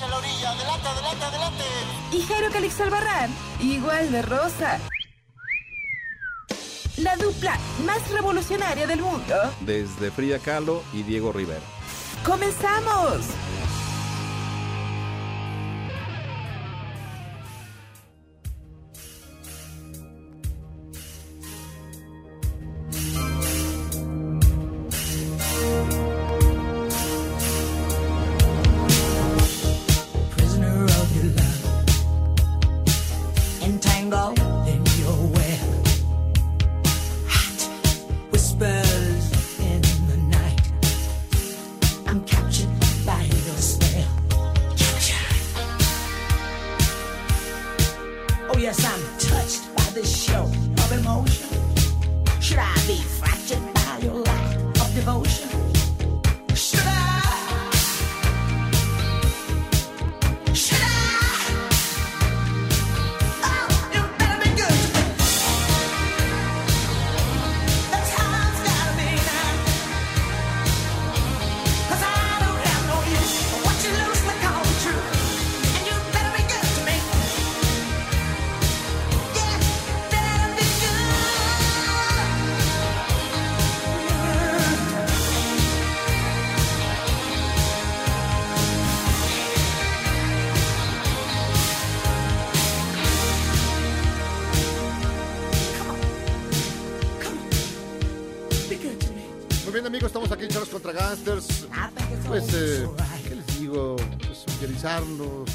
En la orilla, adelante, adelante, adelante. Y Jairo Calixto Albarrán, igual de rosa. La dupla más revolucionaria del mundo. Desde Frida Kahlo y Diego Rivera. ¡Comenzamos! Pues, eh. ¿qué les digo? Pues,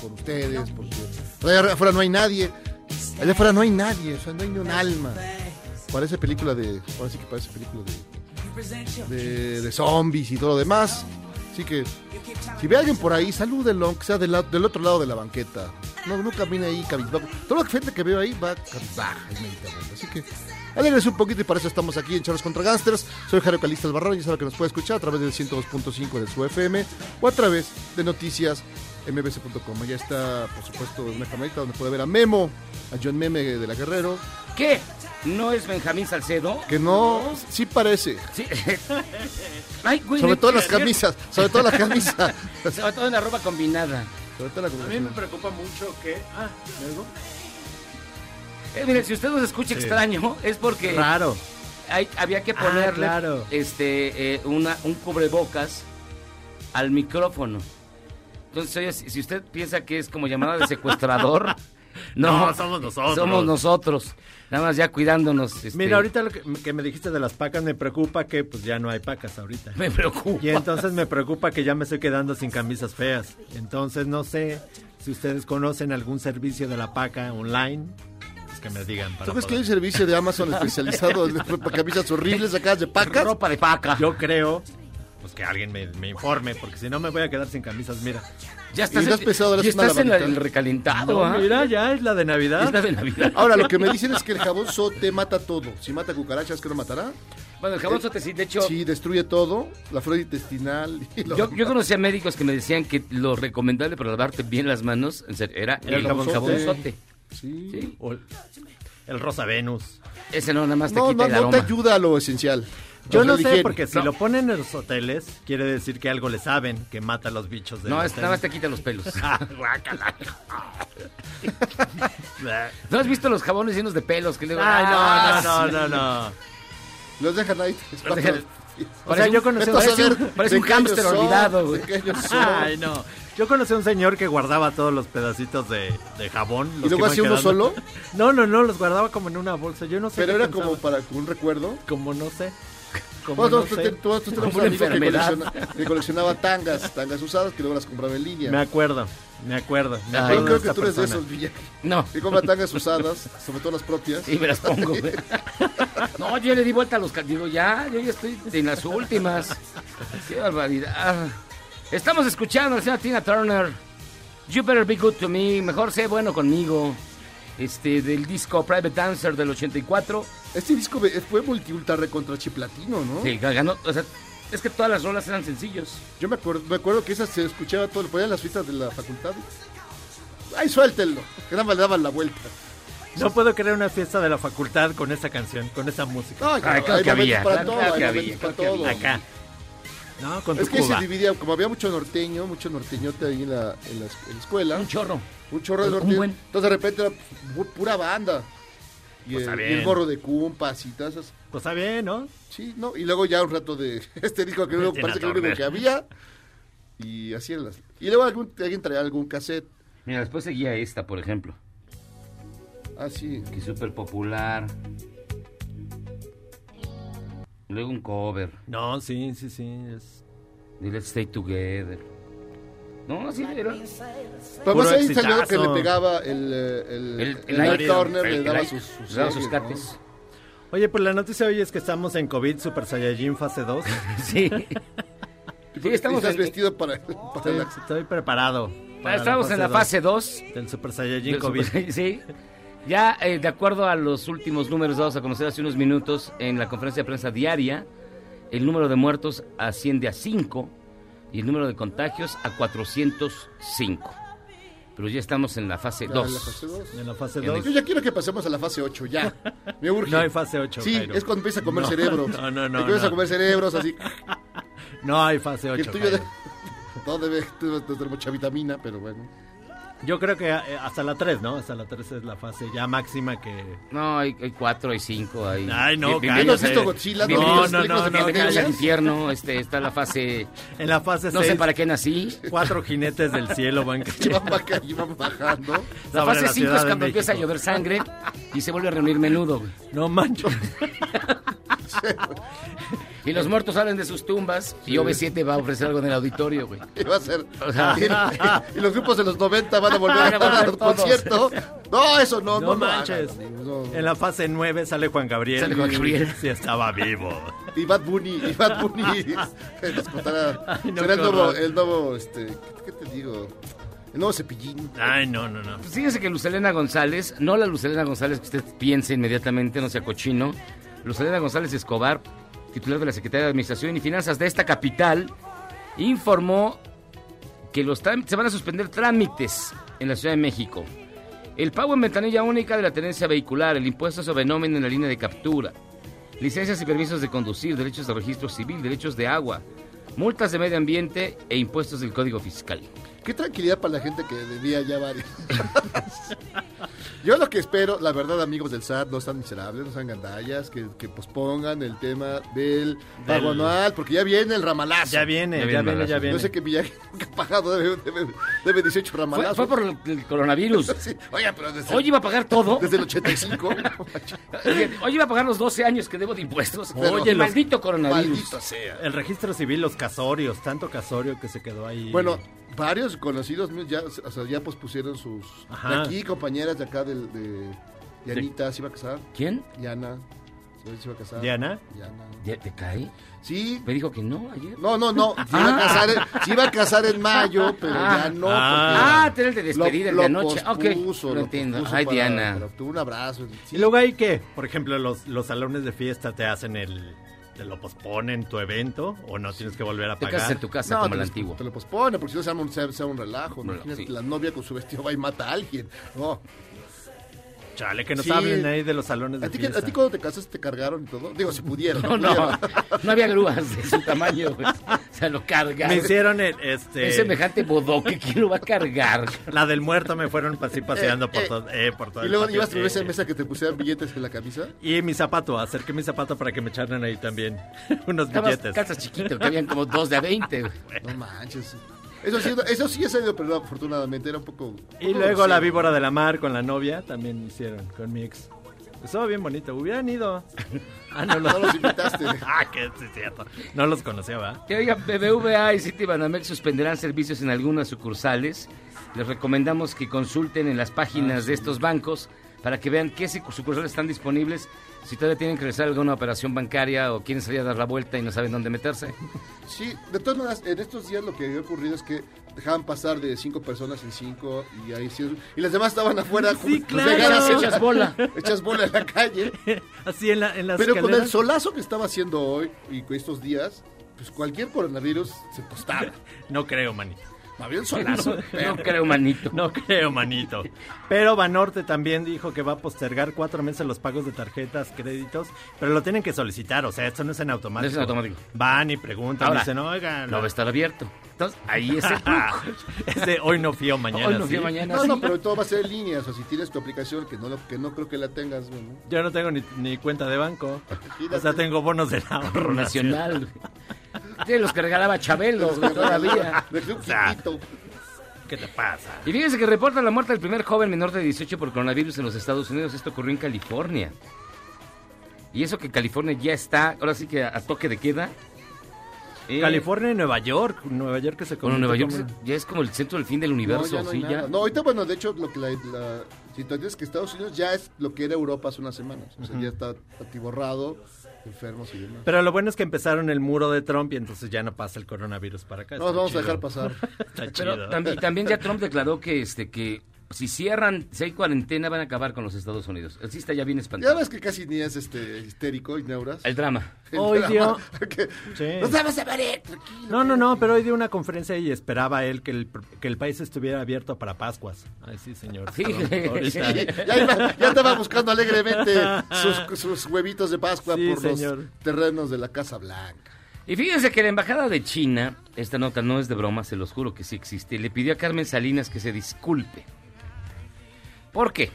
con ustedes, porque allá afuera no hay nadie. Allá afuera no hay nadie, o sea, no hay ni un alma. Parece película de. Ahora sí que parece película de, de, de zombies y todo lo demás. Así que, si ve a alguien por ahí, salúdenlo, aunque sea del, del otro lado de la banqueta. No, no camine ahí cabizbajo. Toda la gente que veo ahí va cabizbaja. Así que, alegres un poquito y para eso estamos aquí en Charlos contra Gangsters. Soy Jairo Calista Albarrán y sabe que nos puede escuchar a través del 102.5 de su FM o a través de noticias mbc.com. Allá está, por supuesto, una camarita donde puede ver a Memo, a John Meme de la Guerrero, ¿Qué? ¿No es Benjamín Salcedo? que no, sí parece. Sí. Ay, güey, Sobre todo las es cierto. camisas, sobre todo la camisa. Sobre todo en la ropa combinada. Sobre todo la A mí me preocupa mucho que. Ah, ¿algo? Eh, mire, si usted nos escucha extraño, es porque Raro. hay- había que Ah, ponerle claro. este, eh, una, un cubrebocas al micrófono. Entonces, oye, si si usted piensa que es como llamada de secuestrador, no, No, somos nosotros. Somos nosotros. Nada más ya cuidándonos. este, Mira, ahorita lo que, que me dijiste de las pacas me preocupa que pues ya no hay pacas ahorita. Me preocupa. Y entonces me preocupa que ya me estoy quedando sin camisas feas. Entonces no sé si ustedes conocen algún servicio de la paca online. Que me digan. Para ¿Tú crees que hay un servicio de Amazon especializado en camisas horribles sacadas de pacas? Ropa de paca. Yo creo pues que alguien me, me informe, porque si no me voy a quedar sin camisas, mira. ya estás, y no has en- ya una estás en la- el recalentado. No, ¿ah? mira, ya es la de Navidad. Es la de Navidad. Ahora, lo que me dicen es que el jabón sote mata todo. Si mata cucarachas, ¿qué no matará? Bueno, el jabón sote sí, de hecho, Sí, destruye todo, la flora intestinal. Y lo yo, yo demás. conocí a médicos que me decían que lo recomendable para lavarte bien las manos, en serio, era el, El jabón, jabonzote. sote. Sí. Sí. O el, el Rosa Venus. Ese no, nada más te No, quita no, el no te aroma. ayuda a lo esencial. Yo no sé, porque si lo ponen en los hoteles, quiere decir que algo le saben, que mata a los bichos del No, es, nada más te quita los pelos. Ah. ¿No has visto los jabones llenos de pelos? Que luego, Ay, Ah, no, no, no, no, no. Los dejan ahí. cuatro. dejan- O sea, yo conocí a Parece un- parece un de hámster olvidado, de son. Ay, no. Yo conocí a un señor que guardaba todos los pedacitos de, de jabón. los ¿Y luego hacía uno solo? No, no, no, los guardaba como en una bolsa. Yo no sé. Pero qué era pensaba. como para un recuerdo. Como no sé. Como no tú, sé. tú- tú- tú tenías Como un una amigo que, colecciona- que coleccionaba tangas, tangas usadas que luego las compraba en línea. Me acuerdo, me acuerdo. Me acuerdo Yo creo que tú eres de esos, Villa. No. Que compra tangas usadas, sobre todo las propias. Y me las pongo. No, yo le di vuelta a los... Digo, ya, yo ya estoy en las últimas. Qué barbaridad. Estamos escuchando a la señora Tina Turner. You better be good to me. Mejor sé bueno conmigo. Este, del disco Private Dancer del 84. Este disco fue multi ultra recontra chiplatino, ¿no? Sí, ganó, o sea, es que todas las rolas eran sencillos. Yo me acuerdo, me acuerdo que esas se escuchaba todo, lo ponían en las fiestas de la facultad. ¡Ay, suéltenlo! Que nada más le daban la vuelta. No puedo creer una fiesta de la facultad con esa canción, con esa música. No, Ay, claro, claro hay que había, para claro, todo, claro hay que había, para claro que todo. Acá. No, con tu Es que Cuba. se dividía, como había mucho norteño, mucho norteñote ahí en la, en la, en la escuela, Un chorro. un chorro de norteño, buen. entonces de repente era pu- pura banda. Y, Pues el, y el gorro de cumpas y todas esas. Pues está bien, ¿no? Sí, ¿no? Y luego ya un rato de este disco que luego Tina parece que era lo único que había. Y así eran las. Y luego algún, alguien traía algún cassette. Mira, después seguía esta, por ejemplo, Ah, sí. que súper popular. Luego un cover No, sí, sí, sí. Es... Let's Stay Together. No, así era. Además ahí salió que le pegaba el, eh, el, El, el, el Turner, le el daba sus, sus. Oye, pues la noticia hoy es que estamos en COVID Super Saiyajin fase 2. Sí. Sí, estamos estás en, vestido para, para Estoy, la- estoy preparado. para estamos en la fase 2. del Super Saiyajin COVID. Sí. Ya, eh, de acuerdo a los últimos números dados a conocer hace unos minutos en la conferencia de prensa diaria, el número de muertos asciende a 5 y el número de contagios a 405. Pero ya estamos en la fase ya en la 2. fase dos. En la fase En 2. Yo ya quiero que pasemos a la fase 8, ya. Me urge. No hay fase 8. Sí, Jairo. es cuando empieza a comer No, cerebros. No, no, no. Empieza no. a comer cerebros, así. No hay fase Que 8. el tuyo de... No debe debe tener mucha vitamina, pero bueno. Yo creo que eh, hasta la 3, ¿no? Hasta la 3 es la fase ya máxima que... No, hay, hay 4, hay 5, hay... Ay, no, Bien- ¿No has cállate. visto Godzilla? No, ¿Has no, no, no, Bienvenidos al navideñas? infierno, este, está la fase... En la fase 6, No sé para qué nací. cuatro jinetes del cielo van Que van bajando. La fase la 5 Ciudad es cuando empieza a llover sangre y se vuelve a reunir menudo. güey. No manches. Y los muertos salen de sus tumbas y OV7 va a ofrecer algo en el auditorio, güey. Y va a ser. O sea- y, y los grupos de los 90 van a volver Van a dar concierto. No, eso no, no, manches. no. En la fase 9 sale Juan Gabriel. Sale Juan Gabriel. Sí, estaba vivo. Y Bad Bunny, y Bad Bunny nos contará. Ay, no, será el nuevo, horror. el nuevo, este, ¿qué, te digo? El nuevo cepillín. Ay, no, no, no. Pues fíjense que Lucelena González, no la Lucelena González que usted piense inmediatamente, no sea cochino, Lucelena González Escobar, titular de la Secretaría de Administración y Finanzas de esta capital, informó que los se van a suspender trámites en la Ciudad de México. El pago en ventanilla única de la tenencia vehicular, el impuesto sobre nómina en la línea de captura, licencias y permisos de conducir, derechos de registro civil, derechos de agua, multas de medio ambiente e impuestos del Código Fiscal. Qué tranquilidad para la gente que debía ya varios. Yo lo que espero, la verdad, amigos del SAT, no están miserables, no sean gandallas, que, que pospongan el tema del pago anual, porque ya viene el ramalazo. Ya viene, Ya ya viene viene, ya viene. Yo sé que Villaje nunca ha pagado, debe, debe, debe 18 Fue, ramalazos. fue por el, el coronavirus. Sí. Oye, pero desde, Hoy iba a pagar todo. desde el 85. Hoy iba a pagar los 12 años que debo de impuestos. Pero- Oye, el maldito coronavirus. Maldito sea. El registro civil, los casorios, tanto casorio que se quedó ahí. Bueno, varios conocidos míos ya, o sea, ya pospusieron sus... Ajá. De aquí, compañeras de acá del- de... de Anita, ¿se iba a casar? ¿Quién? Diana, ¿se iba a casar? ¿Diana? Diana. ¿Ya ¿Te cae? Sí, Me dijo que no ayer. No, no, no. Se iba a casar en, se iba a casar en mayo, pero Ah. ya no. Ah. Ah, tener el de despedida, de lo anoche. Ok, lo entiendo. Ay, para- Diana. para obtuvo un abrazo. Sí. Y luego hay que, por ejemplo, los, los salones de fiesta te hacen el... Te lo posponen tu evento o no tienes que volver a Te pagar. casas en tu casa No, como te, el antiguo. te lo pospone, porque si no se un, se, un relajo. Bueno, Imagínate sí. la novia con su vestido va y mata a alguien. No. Chale, que nos Sí. hablen ahí de los salones de ¿A ti, fiesta. ¿A ti cuando te casas te cargaron y todo? Digo, si pudieron. No, no. No había grúas de su tamaño. güey. Se lo cargaron. Me hicieron el, este... Es semejante bodoque. ¿Quién lo va a cargar? La del muerto me fueron así paseando por eh, todo, eh, por todo Y luego ibas a Eh, esa mesa que te pusieran billetes en la camisa. Y mi zapato, acerqué mi zapato para que me echaran ahí también unos Estabas billetes. calzas chiquito, que habían como dos de a 20. güey. No manches. Eso sí, eso sí ha salido, pero afortunadamente era un poco... Y luego la víbora de la mar con la novia también hicieron con mi ex. Estuvo bien bonito. Hubieran ido. Ah, no, No los invitaste. ah, que sí, es cierto. No los conocía, ¿va? Que oiga, BBVA y Citibanamex suspenderán servicios en algunas sucursales. Les recomendamos que consulten en las páginas de estos bancos para que vean qué suc- sucursales están disponibles. Si todavía tienen que realizar alguna operación bancaria o quieren salir a dar la vuelta y no saben dónde meterse. Sí, de todas maneras, en estos días lo que había ocurrido es que dejaban pasar de cinco personas en cinco y ahí sí, y las demás estaban afuera Sí, claro. veganos Echas bola. echas bola en la calle. Así en, la, en las Pero con el solazo que estaba haciendo hoy y con estos días, pues cualquier coronavirus se tostaba. No creo, manito. Había un solazo. No creo, manito. No creo, manito. Pero Banorte también dijo que va a postergar cuatro meses los pagos de tarjetas, créditos, pero lo tienen que solicitar, o sea, esto no es en automático. No es en automático. Van y preguntan, Ahora, dicen, oiga, No va a estar abierto. Entonces, ahí es el truco. es de hoy no fío mañana. Hoy no ¿sí? fui mañana. No, sí. no, pero todo va a ser en línea. O sea, si tienes tu aplicación, que no, lo- que no creo que la tengas, bueno. Yo no tengo ni, ni cuenta de banco. Imagínate. O sea, tengo bonos de ahorro Nacional. Los que regalaba Chabelo todavía. Un chiquito. ¿Qué te pasa? Y fíjense que reporta la muerte del primer joven menor de 18 por coronavirus en los Estados Unidos. Esto ocurrió en California. Y eso que California ya está, ahora sí que a, a toque de queda. Eh, California y Nueva York. Nueva York que se Bueno, Nueva York como- ya es como el centro del fin del No, universo, ya no sí, ya. No, ahorita, bueno, de hecho, lo que la, la situación es que Estados Unidos ya es lo que era Europa hace unas semanas. O sea, ya está atiborrado, enfermos y demás. Pero lo bueno es que empezaron el muro de Trump y entonces ya no pasa el coronavirus para acá. No nos vamos a dejar pasar. Está Pero también ya Trump declaró que este que si cierran, si hay cuarentena, van a acabar con los Estados Unidos. Sí está ya bien Ya espantado. ves que casi ni es este histérico y neuras. El drama. Hoy dio... Que- Sí. Nos vamos a morir, tranquilo. No, no, no, pero hoy dio una conferencia y esperaba él que el, que el país estuviera abierto para Pascuas. Ay, sí, señor. Sí. Perdón. Ya, iba- ya estaba buscando alegremente sus, sus huevitos de Pascua Sí, por señor. los terrenos de la Casa Blanca. Y fíjense que la embajada de China, esta nota no es de broma, se los juro que sí existe, le pidió a Carmen Salinas que se disculpe. ¿Por qué?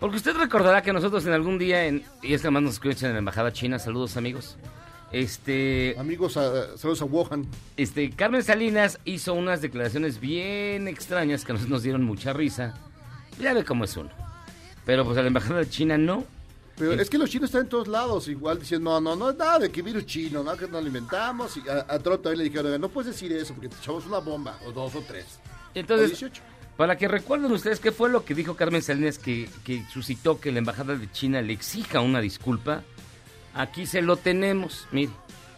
Porque usted recordará que nosotros en algún día, en, y es que más nos escuchan en la embajada china, saludos amigos, este, Amigos, a- saludos a Wuhan. este, Carmen Salinas hizo unas declaraciones bien extrañas que nos, nos dieron mucha risa. Ya ve cómo es uno. Pero pues a la embajada de China no. Pero es que los chinos están en todos lados, igual diciendo, no, no, no es nada de que virus chino, no, que no lo inventamos. Y a, a Trump también le dijeron, "Oiga, no puedes decir eso porque te echamos una bomba, o dos o tres. o Entonces, 18. Para que recuerden ustedes qué fue lo que dijo Carmen Salinas que, que suscitó que la embajada de China le exija una disculpa, aquí se lo tenemos. Mire,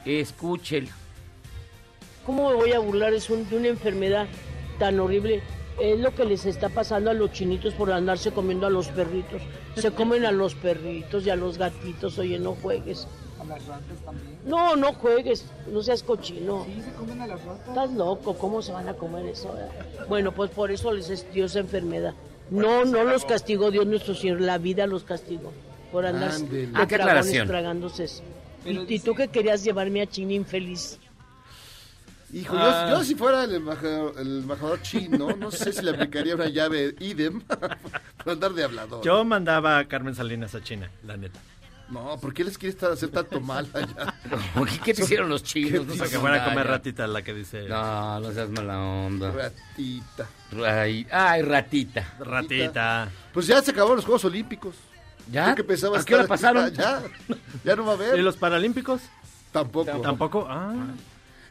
escúchelo. ¿Cómo me voy a burlar es de una enfermedad tan horrible? Es lo que les está pasando a los chinitos por andarse comiendo a los perritos. Se comen a los perritos y a los gatitos. Oye, no juegues. ¿A las ratas también? No, no juegues. No seas cochino. Sí, se comen a las ratas. Estás loco. ¿Cómo se van a comer eso? Bueno, pues por eso les dio esa enfermedad. No, no los castigó Dios nuestro Señor. La vida los castigó. Por andar dragones aclaración. tragándose eso. Pero ¿Y, y tú dice- que querías llevarme a China infeliz? Hijo, Ah. yo, yo si fuera el embajador, el embajador chino, no sé si le aplicaría una llave idem para andar de hablador. Yo mandaba a Carmen Salinas a China, la neta. No, ¿por qué les quiere estar, hacer tanto mal allá? ¿Qué, qué te hicieron los chinos? No Para que fuera a comer ratita la que dice No, no seas mala onda. Ratita. Ay, ay, ratita. ratita. Pues ya se acabaron los Juegos Olímpicos. ¿Ya? Que ¿A qué hora pasaron? Ya, ya no va a haber. ¿Y los paralímpicos? Tampoco. Tampoco. Ah,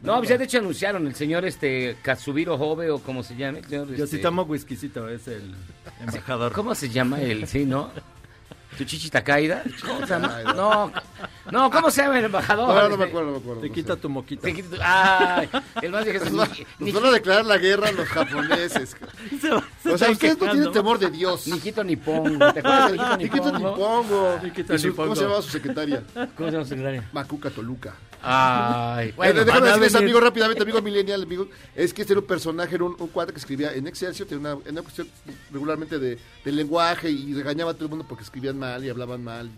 No, pues ya de hecho anunciaron el señor este Katsubiro Jove o como se llame. el señor, yo sí tomo whiskycito, es el embajador. ¿Cómo se llama él? Sí, ¿no? ¿Tu chichi está caída? ¿Cómo se llama? No, no, ¿cómo se llama el embajador? No, no me acuerdo, no me acuerdo. Te no quita sé. tu moquita. te quito- Ay, el más viejo es Nos, va- Ni- nos van a declarar la guerra a los japoneses. Se va- se O sea, ustedes no tienen temor de Dios. Nikito ni pongo. ¿Te acuerdas de Nikito ni pongo? ¿Y su- Nipongo. ¿Cómo se llamaba su secretaria? ¿Cómo se llama su secretaria? Macuca Toluca. Ay, Bueno, bueno. déjame decirles, amigo, rápidamente, amigo millennial, amigo, es que este era un personaje, era un, un cuate que escribía en Excelsior, tenía una, una cuestión regularmente de, del lenguaje y regañaba a todo el mundo porque escribían mal y hablaban mal.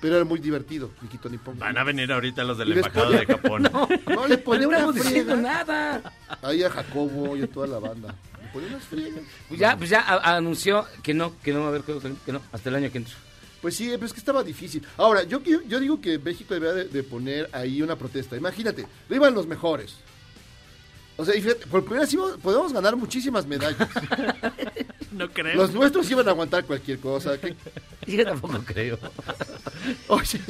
Pero era muy divertido, Nikito Nipongo. Van a venir ahorita los de Y la embajada de Japón. No, le ponía No una friega. nada. Ahí a Jacobo y a toda la banda. Le ponía unas friegas. Pues ya, pues ya a- anunció que no, que no va a haber juegos que no, hasta el año que entra. Pues sí, pero es que estaba difícil. Ahora, yo, yo, yo digo que México debería de, de poner ahí una protesta. Imagínate, no iban los mejores. O sea, y fíjate, por primera vez podemos ganar muchísimas medallas. No creo. Los nuestros iban a aguantar cualquier cosa. ¿qué? Yo tampoco creo. Oye,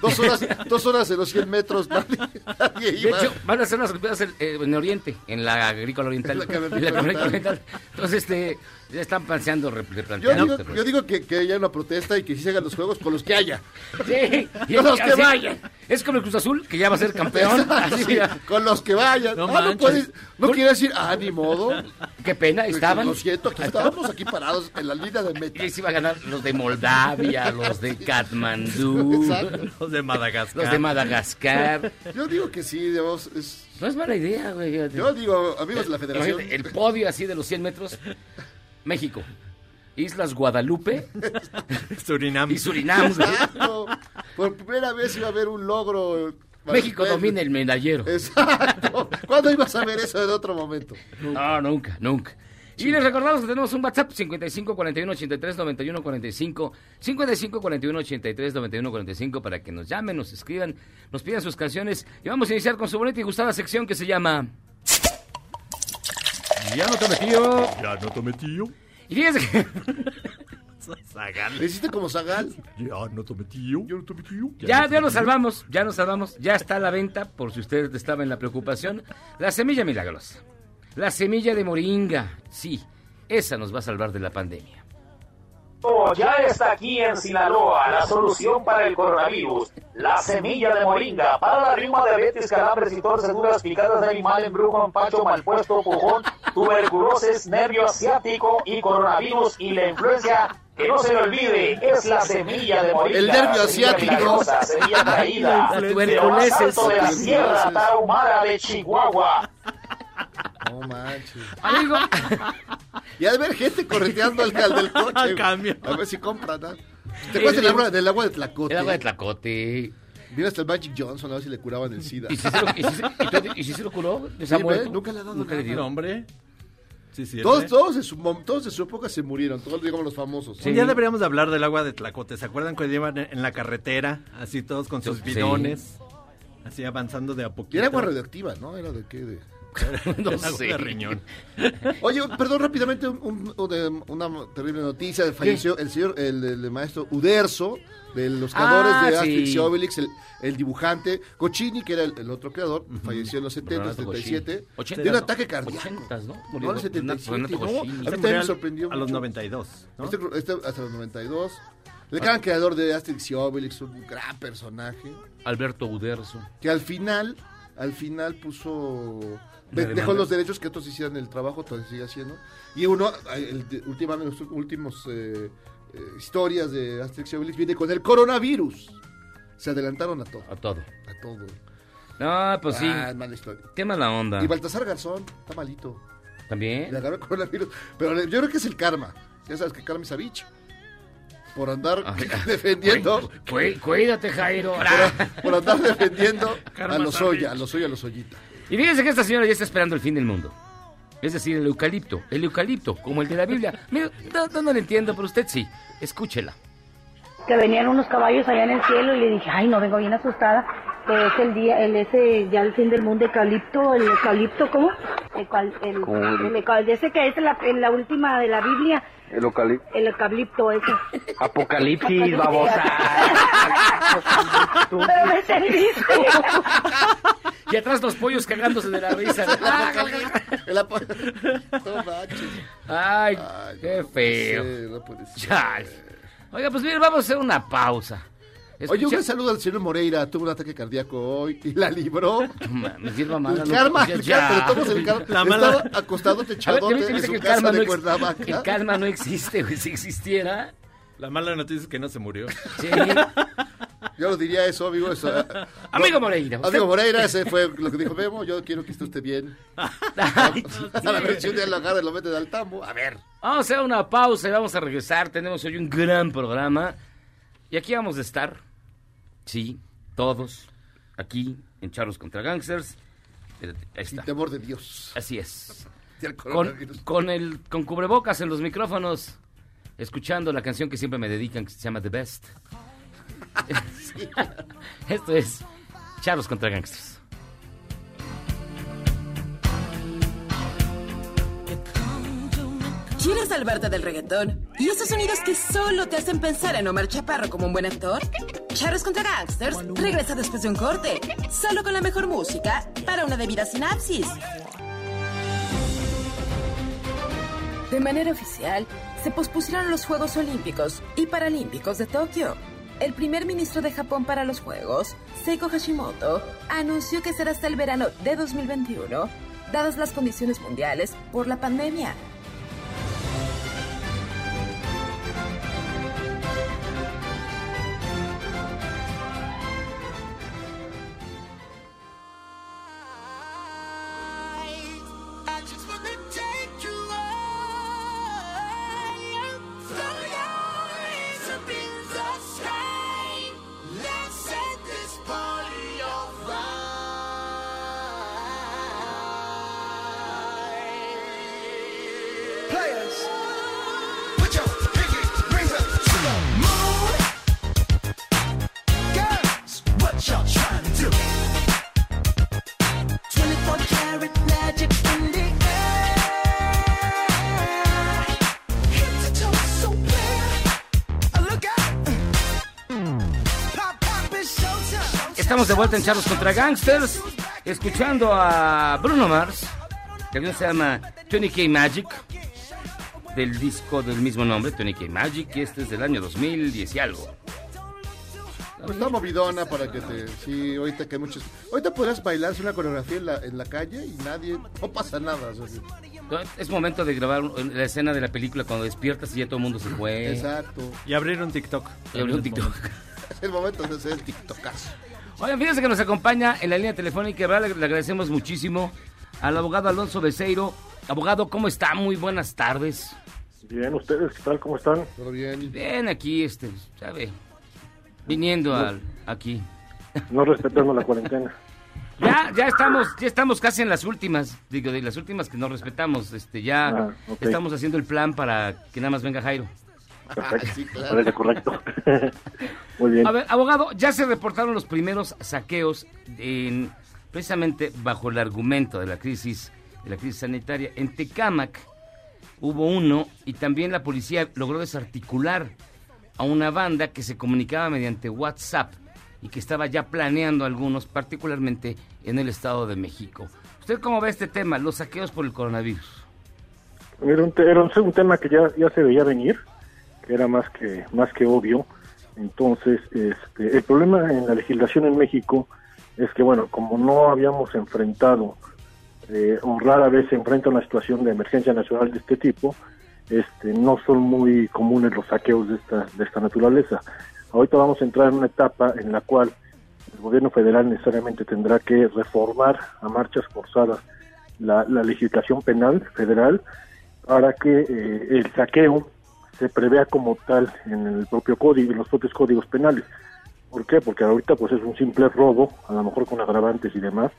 dos horas, dos horas en los 100 metros, nadie, nadie De iba. hecho, van a hacer las Olimpiadas en, eh, en Oriente, en la Agrícola Oriental. En la Agrícola En la Agrícola Oriental. Oriental. Entonces, este, ya están yo replanteando. digo, este yo digo que, que haya una protesta y que sí se hagan los juegos con los que haya. Sí, y Con los que así- vayan. Es como el Cruz Azul, que ya va a ser campeón. Así, sí, con los que vayan. No Ah, no, puedes, no quiere decir, ah, ni modo. Qué pena, estaban. Lo siento, aquí estábamos aquí parados en la línea de meta. Y se iban a ganar los de Moldavia, los de Katmandú, Exacto. Los de Madagascar. los de Madagascar. Yo digo que sí, digamos, es- No es mala idea, güey. yo digo, amigos de la federación, El podio así de los 100 metros. México. Islas Guadalupe Surinam. y Surinam. güey. Exacto. por primera vez iba a haber un logro. México domina el medallero. Exacto. ¿Cuándo ibas a ver eso en otro momento? No, nunca, nunca. Y les recordamos que tenemos un WhatsApp 55 41 83 91 45 55 41 83 91 45 para que nos llamen, nos escriban, nos pidan sus canciones y vamos a iniciar con su bonita y gustada sección que se llama Ya no te metió. Ya no te metió. Y fíjense que Zagal. ¿Le hiciste como Zagal? Ya no te metió. Ya no te metió. ya, ya nos salvamos, ya nos salvamos, ya está a la venta, por si usted estaba en la preocupación, la semilla milagrosa. La semilla de moringa, sí, esa nos va a salvar de la pandemia. Oh, ya está aquí en Sinaloa la solución para el coronavirus. La semilla de moringa para la rima, diabetes, calambres y torceduras, picadas de animal, embrujo, empacho, mal puesto, pujón, tuberculosis, nervio asiático y coronavirus y la influencia. Que no se le olvide, es la semilla de moringa. El nervio asiático. milagrosa, semilla traída. La tuberculosis. de la sierra tarahumara de Chihuahua. No manches. Amigo, Y ha de haber gente correteando al, al del coche. Al cambio. A ver si compran. ¿no? ¿Te acuerdas del agua, del agua de Tlacote? el agua de tlacote. Mira hasta el Magic Johnson a ver si le curaban el SIDA. ¿Y si se lo, y si se- y si se lo curó? ¿De Sí, Samuel? ¿ves? Nunca le ha dado Nunca le nada. dio. hombre. Sí, sí. Todos, todos, de su, mom- todos de su época se murieron, todos digamos los famosos. Sí. Día deberíamos de hablar del agua de Tlacote. ¿Se acuerdan cuando iban en en la carretera? Así todos con sus Sí. bidones. Así avanzando de a Y poquito. era agua radioactiva, ¿no? Era de qué, de... No sé. riñón. Oye, perdón, rápidamente, un- un- una terrible noticia. Falleció el señor, el, el maestro Uderzo, de los creadores Ah, de sí. Asterix y Obelix, el, el dibujante. Cochini, que era el, el otro creador, falleció en los 70, Renato 77, Goscinny. de un ataque cardíaco. 80s, ¿no? No, Murió en el 77, Renato no. A mí también me sorprendió A los mucho. 92. ¿no? Este, este hasta los 92. El gran creador de Asterix y Obelix, un gran personaje. Alberto Uderzo. que al final, al final puso, ¿La de- dejó los derechos que otros hicieran el trabajo, todavía sigue haciendo. Y uno, el, últimamente, los últimos eh, eh, historias de Asterix y Obelix viene con el coronavirus. Se adelantaron a todo, A todo. a todo. No, pues sí. Ah, mala historia. Qué mala onda. Y Baltasar Garzón, está malito. Le También. agarró el coronavirus. Pero le- yo creo que es el karma. Ya sabes que karma es a bicho. Por andar Ay, defendiendo, Cuí- Cuídate, Jairo. por, por andar defendiendo a los. Oya, a los Oya, a los Ollita. Y fíjense que esta señora ya está esperando el fin del mundo. Es decir, el eucalipto. El eucalipto, como el de la Biblia. Mira, no, no, no lo entiendo, pero usted sí. Escúchela. que venían unos caballos allá en el cielo y le dije, ay, no, vengo bien asustada, que es el día, el ese, ya el fin del mundo, eucalipto, el eucalipto, ¿cómo? El, cual- el, el ese que es la última de la Biblia, El eucalipto. el eucalipto ese. Apocalipsis, babosa. Pero me entendiste. Y atrás los pollos cagándose de la risa. El No manches. Ay, qué no feo. puede ser, no puede ser. Chale. Oiga, pues mire, vamos a hacer una pausa. Oye, un Escucha- gran saludo al señor Moreira. Tuvo un ataque cardíaco hoy y la libró. Me sirva mala. El karma, ya, el karma, pero todos el karma. La mala- Estaba acostado A ver, techadote ¿ya viste en que su casa de no Cuernavaca. el karma no existe, güey. Si existiera. La mala noticia es que no se murió. Sí. Yo lo diría eso, amigo. Eso, eh, Amigo Moreira. usted- Amigo Moreira, ese fue lo que dijo Memo. Yo quiero que esté usted bien. Ay, A la versión de lo agarra y lo mete al tambo. A ver. Vamos a hacer una pausa y vamos a regresar. Tenemos hoy un gran programa. Y aquí vamos a estar. Sí, todos. Aquí en Charlos contra Gangsters. Sin está. temor de Dios. Así es. El Con, con el, con cubrebocas en los micrófonos. Escuchando la canción que siempre me dedican, que se llama The Best. Esto es Charlos contra Gangsters. Salvarte del reggaetón y esos sonidos que solo te hacen pensar en Omar Chaparro como un buen actor. Charros contra Gangsters regresa después de un corte, solo con la mejor música para una debida sinapsis. De manera oficial, se pospusieron los Juegos Olímpicos y Paralímpicos de Tokio. El primer ministro de Japón para los Juegos, Seiko Hashimoto, anunció que será hasta el verano de 2021, dadas las condiciones mundiales por la pandemia. Vuelta en Charlos contra Gangsters, escuchando a Bruno Mars. La canción se llama 20K Magic, del disco del mismo nombre, 20K Magic, y este es del año 2010 y algo. Pues está movidona para que te... Sí, ahorita que hay muchos... Ahorita podrás bailarse una coreografía en la, en la calle y nadie... No pasa nada. sí. Es momento de grabar la escena de la película cuando despiertas y ya todo el mundo se fue. Exacto. Y abrir un TikTok. Y abrir un TikTok. Es el momento de hacer el tiktokazo. Oigan, fíjense que nos acompaña en la línea telefónica, ¿verdad? Le, agradecemos muchísimo al abogado Alonso Becerro. Abogado, ¿cómo está? Muy buenas tardes. Bien, ¿ustedes qué tal? ¿Cómo están? Todo bien. Bien, aquí, este, ¿sabe? Viniendo al, aquí. No respetando la cuarentena. Ya, ya estamos, ya estamos casi en las últimas, digo, de las últimas que no respetamos, este, ya Ah, estamos haciendo el plan para que nada más venga Jairo. Perfecto. Parece correcto. Muy bien. A ver, abogado, ya se reportaron los primeros saqueos en, precisamente bajo el argumento de la crisis, de la crisis sanitaria. En Tecámac hubo uno y también la policía logró desarticular a una banda que se comunicaba mediante WhatsApp y que estaba ya planeando algunos, particularmente en el Estado de México. ¿Usted cómo ve este tema, los saqueos por el coronavirus? Era un, era tema que ya, ya se veía venir, era más que, más que obvio. Entonces, este, el problema en la legislación en México es que, bueno, como no habíamos enfrentado, eh, o rara vez se enfrenta una situación de emergencia nacional de este tipo, este, no son muy comunes los saqueos de esta, de esta naturaleza. Ahorita vamos a entrar en una etapa en la cual el gobierno federal necesariamente tendrá que reformar a marchas forzadas la, la legislación penal federal para que eh, el saqueo se prevea como tal en el propio código, en los propios códigos penales. ¿Por qué? Porque ahorita pues es un simple robo, a lo mejor con agravantes y demás,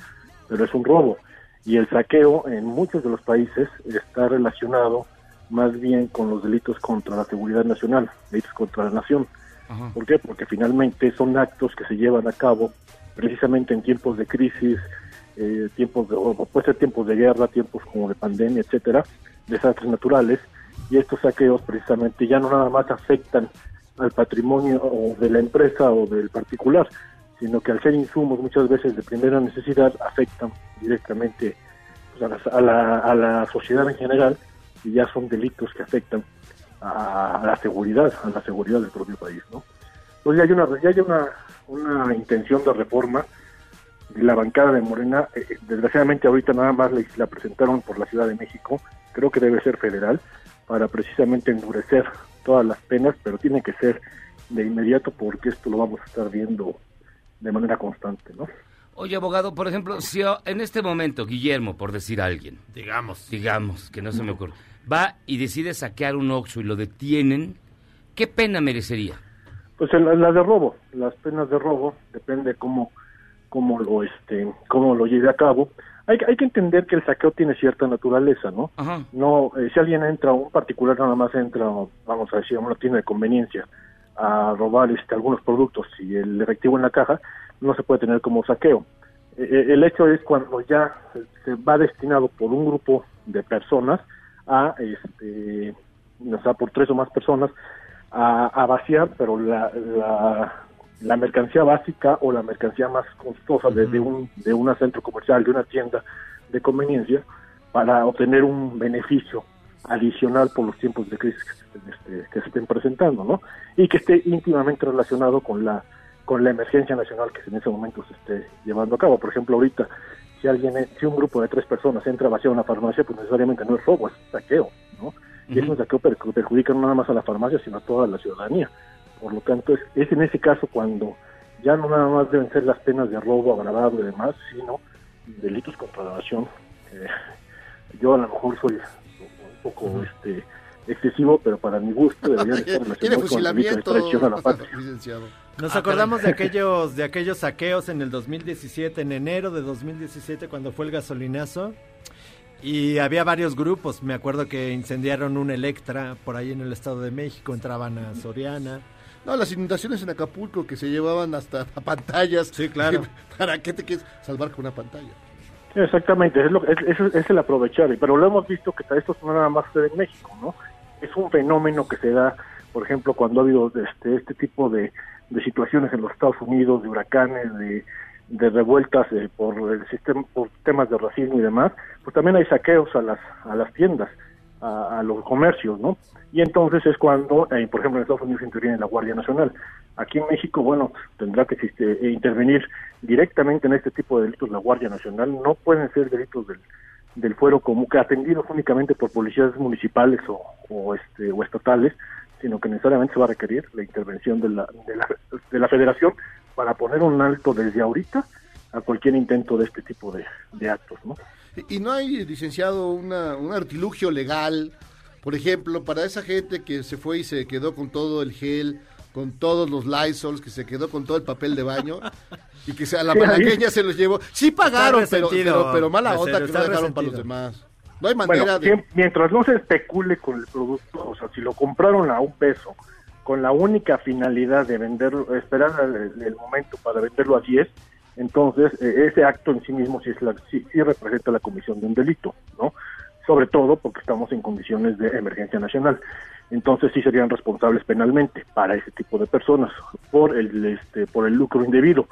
pero es un robo. Y el saqueo en muchos de los países está relacionado más bien con los delitos contra la seguridad nacional, delitos contra la nación. ¿Por qué? Porque finalmente son actos que se llevan a cabo precisamente en tiempos de crisis, eh, tiempos de, o puede ser tiempos de guerra, tiempos como de pandemia, etcétera, desastres naturales, y estos saqueos precisamente ya no nada más afectan al patrimonio o de la empresa o del particular, sino que al ser insumos muchas veces de primera necesidad afectan directamente pues, a, la, a la- a la sociedad en general y ya son delitos que afectan a, la seguridad, a la seguridad del propio país, ¿no? Entonces ya hay una, ya hay una, una intención de reforma de la bancada de Morena, eh, desgraciadamente ahorita nada más la presentaron por la Ciudad de México, creo que debe ser federal, para precisamente endurecer todas las penas, pero tiene que ser de inmediato porque esto lo vamos a estar viendo de manera constante, ¿no? Oye, abogado, por ejemplo, si o- en este momento Guillermo, por decir a alguien, digamos, digamos, que no se me ocurre, va y decide saquear un Oxxo y lo detienen, ¿qué pena merecería? Pues en la, la de robo, las penas de robo, depende cómo, cómo lo este, cómo lo lleve a cabo. Hay, que- hay que entender que el saqueo tiene cierta naturaleza, ¿no? No, eh, si alguien entra, un particular nada más entra, vamos a decir, a una tienda de conveniencia a robar este, algunos productos y el efectivo en la caja, no se puede tener como saqueo. Eh, eh, el hecho es cuando ya se va destinado por un grupo de personas a este, o sea, por tres o más personas, a, a vaciar, pero la, la, la mercancía básica o la mercancía más costosa de, de un de un centro comercial, de una tienda de conveniencia, para obtener un beneficio adicional por los tiempos de crisis que se, estén, este, que se estén presentando, ¿no? Y que esté íntimamente relacionado con la con la emergencia nacional que en ese momento se esté llevando a cabo. Por ejemplo, ahorita, si alguien, si un grupo de tres personas entra a vaciar una farmacia, pues necesariamente no es robo, es saqueo, ¿no? Y es un saqueo que perjudica no nada más a la farmacia, sino a toda la ciudadanía. Por lo tanto, es, es en ese caso cuando ya no nada más deben ser las penas de robo agravado y demás, sino delitos contra la nación. Eh, yo a lo mejor soy un poco este excesivo, pero para mi gusto debería estar relacionado con el delito de traición a la patria. licenciado. Nos Ah, acordamos de aquellos, de aquellos saqueos en el 2017, en enero de 2017, cuando fue el gasolinazo. Y había varios grupos. Me acuerdo que incendiaron un Electra por ahí en el Estado de México. Entraban a Soriana. No, las inundaciones en Acapulco que se llevaban hasta a pantallas. Sí, claro. ¿Para qué te quieres salvar con una pantalla? Exactamente, es, lo, es, es- es el aprovechar, pero lo hemos visto que esto no nada más sucede en México, ¿no? Es un fenómeno que se da, por ejemplo, cuando ha habido este, este tipo de, de situaciones en los Estados Unidos, de huracanes, de, de revueltas eh, por el sistema, por temas de racismo y demás, pues también hay saqueos a las, a las tiendas, a, los comercios, ¿no? Y entonces es cuando, eh, por ejemplo, en Estados Unidos interviene la Guardia Nacional. Aquí en México, bueno, tendrá que existe- eh, intervenir directamente en este tipo de delitos la Guardia Nacional. No pueden ser delitos del, del fuero común, que atendidos únicamente por policías municipales o, o, este, o estatales, sino que necesariamente se va a requerir la intervención de la, de la, de la federación para poner un alto desde ahorita a cualquier intento de este tipo de, de actos, ¿no? Y, no hay, licenciado, una, un artilugio legal, por ejemplo, para esa gente que se fue y se quedó con todo el gel, con todos los Lysols, que se quedó con todo el papel de baño y que a la malagueña se los llevó. Sí pagaron, pero, pero, pero mala onda que no dejaron para los demás. No hay manera Bueno, de... mientras no se especule con el producto, o sea, si lo compraron a un peso con la única finalidad de venderlo, esperar el, el momento para venderlo a 10, entonces eh, ese acto en sí mismo sí, es la, sí, sí representa la comisión de un delito, ¿no? Sobre todo porque estamos en condiciones de emergencia nacional. Entonces sí serían responsables penalmente para ese tipo de personas por el este por el lucro indebido.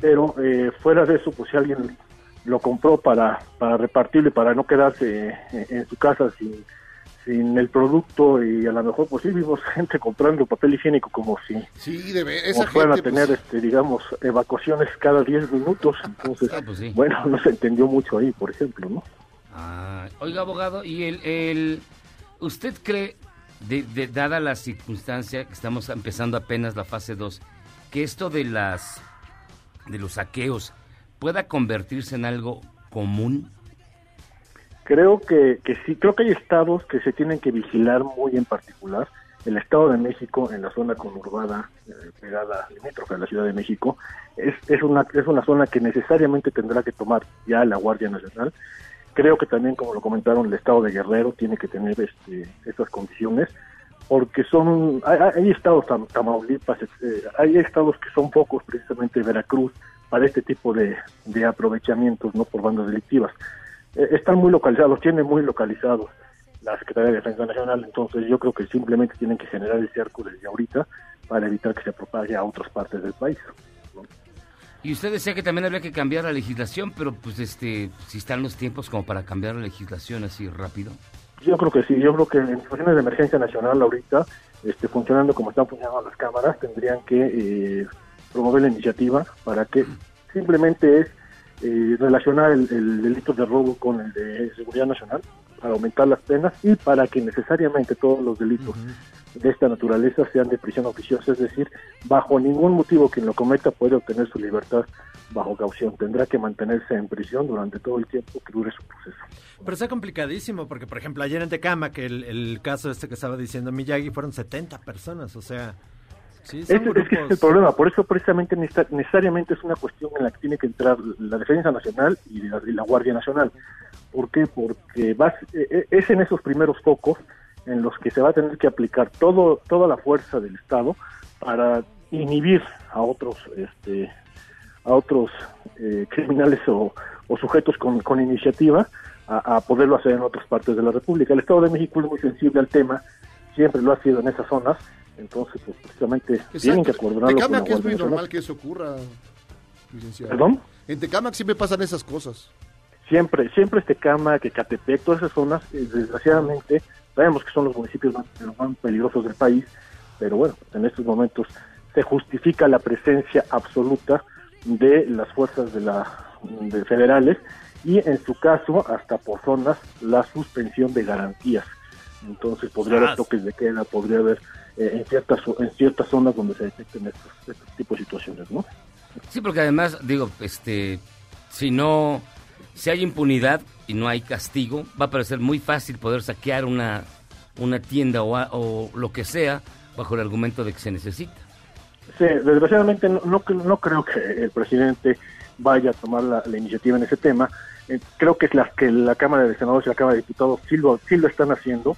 Pero eh, fuera de eso, pues si alguien lo compró para, para repartirlo y para no quedarse en, en su casa sin, sin el producto y a lo mejor pues sí vimos gente comprando papel higiénico como si Sí, de ver- como esa si fueran gente... a tener pues, este digamos evacuaciones cada 10 minutos entonces Ah, pues sí. bueno no se entendió mucho ahí por ejemplo no Ah, oiga, abogado, ¿y el, el usted cree, de, de- dada la circunstancia que estamos empezando apenas la fase 2, que esto de las de los saqueos pueda convertirse en algo común? Creo que, que sí, creo que hay estados que se tienen que vigilar muy en particular. El Estado de México, en la zona conurbada, eh, pegada limítrofe a la Ciudad de México, es, una, es una zona que necesariamente tendrá que tomar ya la Guardia Nacional. Creo que también, como lo comentaron, el Estado de Guerrero tiene que tener este, estas condiciones, porque son, hay, estados, Tam- Tamaulipas, eh, hay estados que son pocos, precisamente Veracruz, para este tipo de, de aprovechamientos, no por bandas delictivas eh, están muy localizados, tienen muy localizados la Secretaría de Defensa Nacional, entonces yo creo que simplemente tienen que generar ese arco desde ahorita para evitar que se propague a otras partes del país. Y usted decía que también habría que cambiar la legislación, pero pues este, si están los tiempos como para cambiar la legislación así rápido. Yo creo que sí, yo creo que en situaciones de emergencia nacional ahorita, este, funcionando como están funcionando las cámaras, tendrían que eh, promover la iniciativa para que simplemente es eh, relacionar el, el delito de robo con el de seguridad nacional, para aumentar las penas y para que necesariamente todos los delitos de esta naturaleza sean de prisión oficiosa, es decir, bajo ningún motivo quien lo cometa puede obtener su libertad bajo caución, tendrá que mantenerse en prisión durante todo el tiempo que dure su proceso. Pero está complicadísimo porque, por ejemplo, ayer en Tecama, que el, el caso este que estaba diciendo Miyagi, fueron 70 personas, o sea... Sí, es que es el problema, por eso precisamente necesariamente es una cuestión en la que tiene que entrar la Defensa Nacional y la, y la Guardia Nacional. ¿Por qué? Porque vas- eh, eh, es en esos primeros focos en los que se va a tener que aplicar todo toda la fuerza del Estado para inhibir a otros este a otros eh, criminales o, o sujetos con, con iniciativa a, a poderlo hacer en otras partes de la República. El Estado de México es muy sensible al tema, siempre lo ha sido en esas zonas, entonces pues precisamente tienen que coordinarlo con la Tecamac es muy normal que eso ocurra, licenciado. ¿Perdón? En Tecamac siempre pasan esas cosas. Siempre, siempre este Cama, que Catepec, todas esas zonas, eh, desgraciadamente, sabemos que son los municipios más, más peligrosos del país, pero bueno, en estos momentos se justifica la presencia absoluta de las fuerzas de la de federales y en su caso hasta por zonas la suspensión de garantías. Entonces podría haber toques de queda, podría haber eh, en ciertas en ciertas zonas donde se detecten estos, estos tipos de situaciones, ¿no? Sí, porque además, digo, este, si no, si hay impunidad y no hay castigo, va a parecer muy fácil poder saquear una, una tienda o, a- o lo que sea bajo el argumento de que se necesita. Sí, desgraciadamente no, no, no creo que el presidente vaya a tomar la, la iniciativa en ese tema. Eh, creo que es la que la Cámara de Senadores y la Cámara de Diputados sí lo, sí lo están haciendo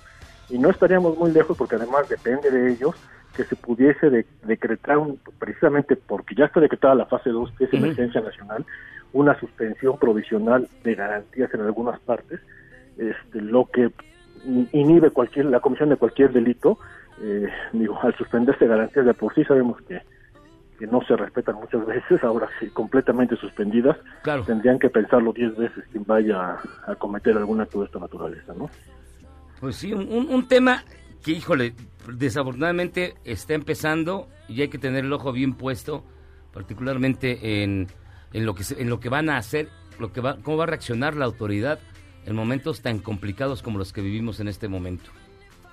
y no estaríamos muy lejos porque además depende de ellos que se pudiese de- decretar un- precisamente porque ya está decretada la fase 2 que es emergencia nacional una suspensión provisional de garantías en algunas partes este, lo que in- inhibe cualquier la comisión de cualquier delito eh, digo al suspenderse garantías de por sí sabemos que que no se respetan muchas veces, ahora sí, completamente suspendidas, Claro. tendrían que pensarlo 10 veces quien vaya a, a cometer algún acto de esta naturaleza, ¿no? Pues sí, un, un- tema que, híjole, desafortunadamente está empezando y hay que tener el ojo bien puesto, particularmente en, en lo que en lo que van a hacer, lo que va, cómo va a reaccionar la autoridad en momentos tan complicados como los que vivimos en este momento.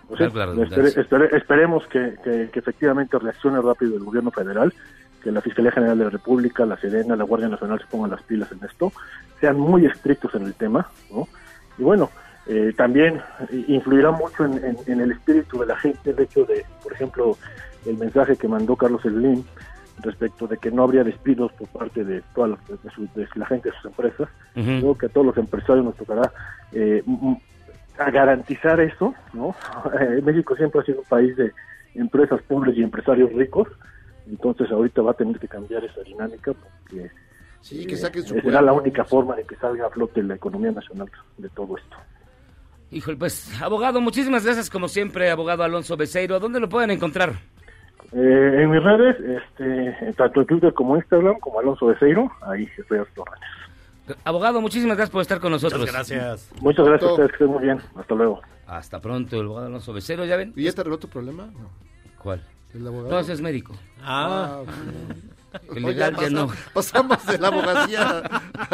Pues sí, espere- espere- esperemos que, que- que efectivamente reaccione rápido el gobierno federal, que la Fiscalía General de la República, la Sedena, la Guardia Nacional se pongan las pilas en esto, sean muy estrictos en el tema, ¿no? Y bueno, eh, también eh, influirá mucho en, en- en el espíritu de la gente el hecho de, por ejemplo, el mensaje que mandó Carlos Slim respecto de que no habría despidos por parte de toda la, de su- de la gente de sus empresas. Ujú. Creo que a todos los empresarios nos tocará eh, a garantizar eso, ¿no? Eh, México siempre ha sido un país de empresas pobres y empresarios ricos, entonces ahorita va a tener que cambiar esa dinámica porque Sí, que eh, saquen su será la única forma de que salga a flote la economía nacional de todo esto. Híjole, pues, abogado, muchísimas gracias como siempre, abogado Alonso Becerro. ¿Dónde lo pueden encontrar? Eh, en mis redes, este, tanto en Twitter como en Instagram, como Alonso Becerro, ahí estoy a sus órdenes. Abogado, muchísimas gracias por estar con nosotros. Muchas gracias. Muchas gracias a ustedes, que estén muy bien. Hasta luego. Hasta pronto, el abogado Alonso Becerro, ¿ya ven? ¿Y ya te arregló tu problema? No. ¿Cuál? ¿El abogado? No, ese es médico. Ah, Oye, legal ya no. pasamos, de la abogacía.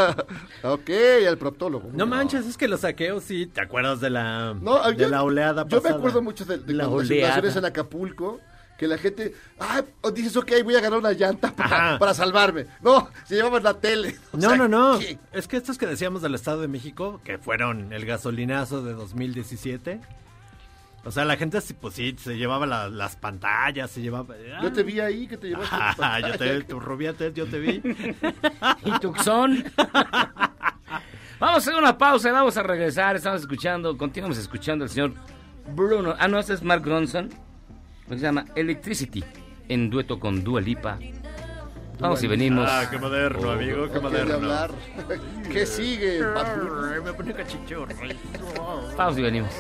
ok, al proctólogo. no manches, es que los saqueos sí, ¿te acuerdas de la, No, de yo- la oleada Yo me pasada? acuerdo mucho de, de La cuando las en Acapulco, que la gente, ah, dices, ok, voy a ganar una llanta para, salvarme. No, se llevaban la tele. O No, sea, no, no. Es que estos que decíamos del Estado de México, que fueron el gasolinazo de 2017. O sea, la gente, sí, pues sí, se llevaba la- las pantallas, se llevaba... Yo te vi ahí que te llevaste. tu Ah, yo te, pantalla. tu rubiates, yo te vi. ¿Y Tucson? vamos a hacer una pausa y vamos a regresar. Estamos escuchando, continuamos escuchando al señor Bruno. Ah, no, ese es Mark Ronson. Lo que se llama Electricity, en dueto con Dua Lipa. Vamos y venimos. Ah, qué moderno, amigo, qué moderno. hablar. ¿Qué sigue? Me pone cachichorro. Vamos y venimos.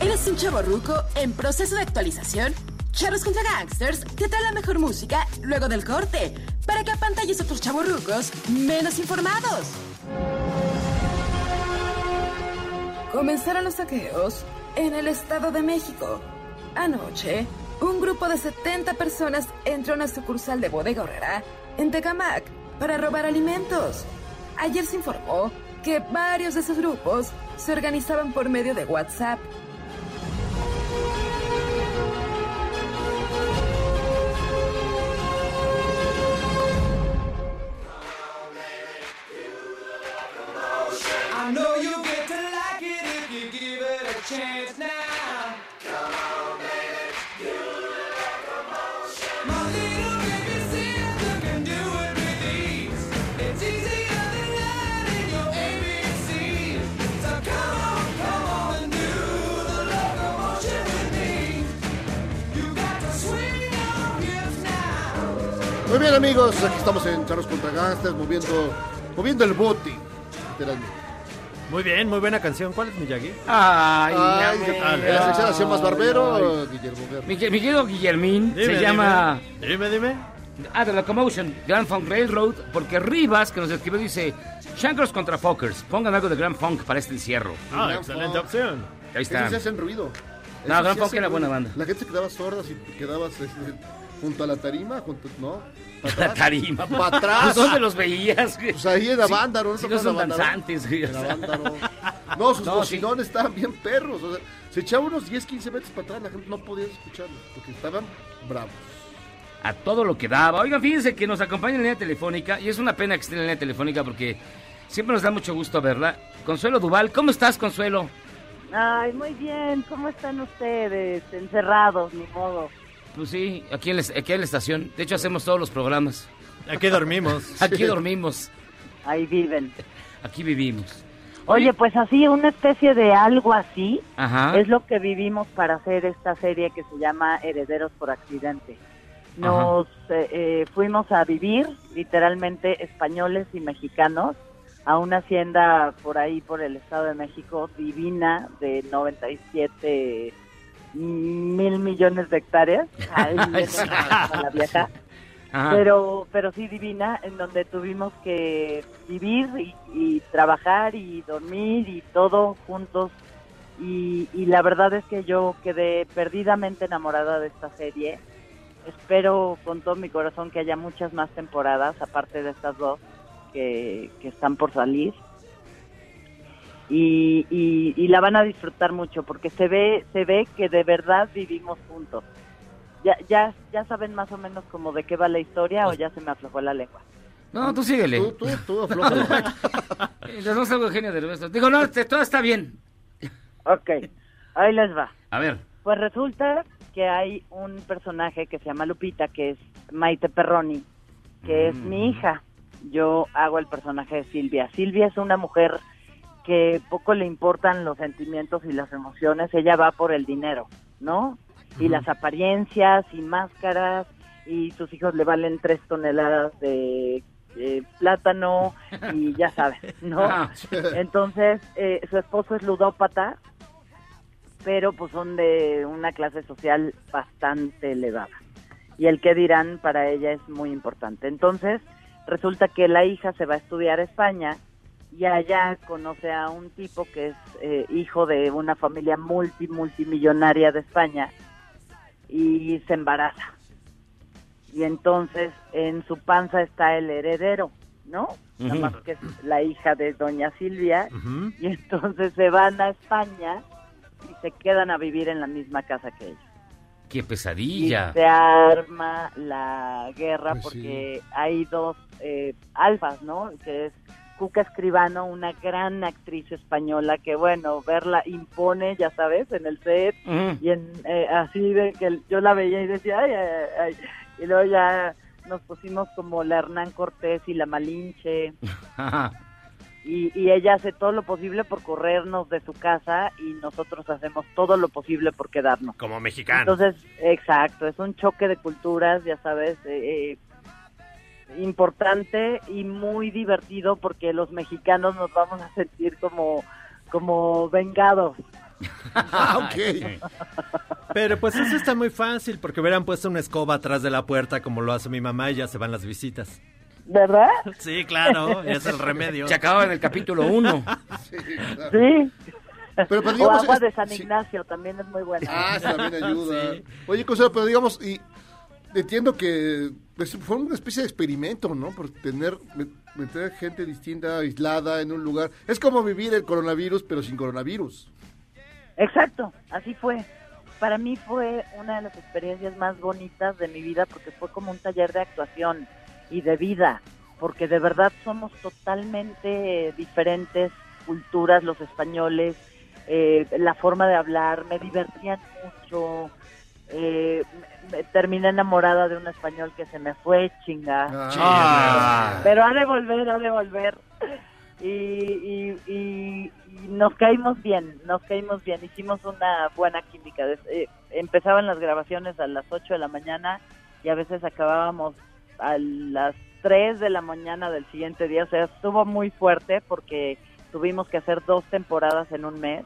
¿Eres un chavo ruco en proceso de actualización? Charros contra Gangsters te trae la mejor música luego del corte para que apantalles a otros chavos rucos menos informados. Comenzaron los saqueos en el Estado de México. Anoche, un grupo de 70 personas entró a una sucursal de Bodega Horrera en Tecamac para robar alimentos. Ayer se informó que varios de esos grupos se organizaban por medio de WhatsApp. Muy bien, amigos, aquí estamos en Charros contra Gangsters, moviendo moviendo el bote, literalmente. Muy bien, muy buena canción. ¿Cuál es Miyagi? Ay, Ay, me- ¿en la sección hacía más barbero Guillermo? Mi, mi querido Guillermín Dime, se llama... Dime, dime. Ah, The Locomotion, Grand Funk Railroad, porque Rivas, que nos escribió, dice... Shankers contra Fockers, pongan algo de Grand Funk para este encierro. Ah, Gran excelente Funk. opción. Ahí está. Sí hacen ruido. No, Gran Funk era buena banda. La gente se quedaba sorda si te quedabas este, junto a la tarima, junto, ¿no? La tarima. Pa' atrás. Pues, ¿Dónde los veías? güey? Pues ahí en la Sí, banda, ¿no? sí, no ¿Tocaban son la danzantes, la no. Sus No, bocinones estaban bien perros. O sea, se echaba unos 10, 15 metros para atrás, la gente no podía escucharlos, porque estaban bravos. a todo lo que daba. Oigan, fíjense que nos acompaña en línea telefónica y es una pena que esté en línea telefónica porque siempre nos da mucho gusto verla. Consuelo Duval, ¿cómo estás, Consuelo? Ay, muy bien. ¿Cómo están ustedes? Encerrados, ni modo. Pues sí, aquí en, la, aquí en la estación. De hecho, hacemos todos los programas. Aquí dormimos. Aquí dormimos. Ahí viven. Aquí vivimos. Oye, pues así, una especie de algo así Ajá. es lo que vivimos para hacer esta serie que se llama Herederos por Accidente. Nos eh, eh, fuimos a vivir, literalmente españoles y mexicanos, a una hacienda por ahí, por el Estado de México, divina, de 97 mil millones de hectáreas. Como la vieja. Ajá. pero pero sí divina en donde tuvimos que vivir y, y trabajar y dormir y todo juntos y, y la verdad es que yo quedé perdidamente enamorada de esta serie espero con todo mi corazón que haya muchas más temporadas aparte de estas dos que, que están por salir y, y, y la van a disfrutar mucho porque se ve se ve que de verdad vivimos juntos ya, ya, ya saben más o menos como de qué va la historia o ya se me aflojó la lengua. No, tú síguele. Tú, tú, tú, aflójale. Eh, Nos vamos a Eugenio Derbez. Digo, no, te- todo está bien. Ok, ahí les va. A ver. Pues resulta que hay un personaje que se llama Lupita, que es Maite Perroni, que es mi hija. Yo hago el personaje de Silvia. Silvia es una mujer que poco le importan los sentimientos y las emociones, ella va por el dinero, ¿no? Y las apariencias y máscaras, y sus hijos le valen tres toneladas de plátano, y ya sabes, ¿no? Ah. Entonces, eh, su esposo es ludópata, pero pues son de una clase social bastante elevada. Y el que dirán para ella es muy importante. Entonces, resulta que la hija se va a estudiar a España y allá conoce a un tipo que es eh, hijo de una familia multi multimillonaria de España y se embaraza. Y entonces en su panza está el heredero, ¿no? Nada más que es la hija de doña Silvia y entonces se van a España y se quedan a vivir en la misma casa que ellos. Qué Y pesadilla. se arma la guerra Pues porque hay dos eh, alfas, ¿no? Que es Cuca Escribano, una gran actriz española que, bueno, verla impone, ya sabes, en el set Ujú. y en eh, así de que yo la veía y decía, ay, ay, ay, y luego ya nos pusimos como la Hernán Cortés y la Malinche Ajá. y, y ella hace todo lo posible por corrernos de su casa y nosotros hacemos todo lo posible por quedarnos. Como mexicano. Entonces, exacto, es un choque de culturas, ya sabes, eh, eh, importante y muy divertido porque los mexicanos nos vamos a sentir como, como vengados. Ah, ok. Pero pues eso está muy fácil, porque hubieran puesto una escoba atrás de la puerta como lo hace mi mamá y ya se van las visitas. ¿Verdad? Sí, claro, es el remedio. Se acababa en el capítulo 1. Sí, claro. Sí. Pero, pero o digamos, agua de San sí. Ignacio también es muy buena. Ah, eso también ayuda. Sí. Oye, Consuelo, pero digamos, y entiendo que pues, fue una especie de experimento, ¿no? Por tener, met- meter gente distinta, aislada en un lugar. Es como vivir el coronavirus, pero sin coronavirus. Exacto, así fue. Para mí fue una de las experiencias más bonitas de mi vida porque fue como un taller de actuación y de vida, porque de verdad somos totalmente diferentes culturas los españoles, eh, la forma de hablar, me divertían mucho, eh, me- me- terminé enamorada de un español que se me fue, chinga. Ah. Pero ha de volver, ha de volver. Y, y, y- y nos caímos bien, nos caímos bien, hicimos una buena química. Eh, empezaban las grabaciones a las 8 de la mañana y a veces acabábamos a las 3 de la mañana del siguiente día. O sea, estuvo muy fuerte porque tuvimos que hacer dos temporadas en un mes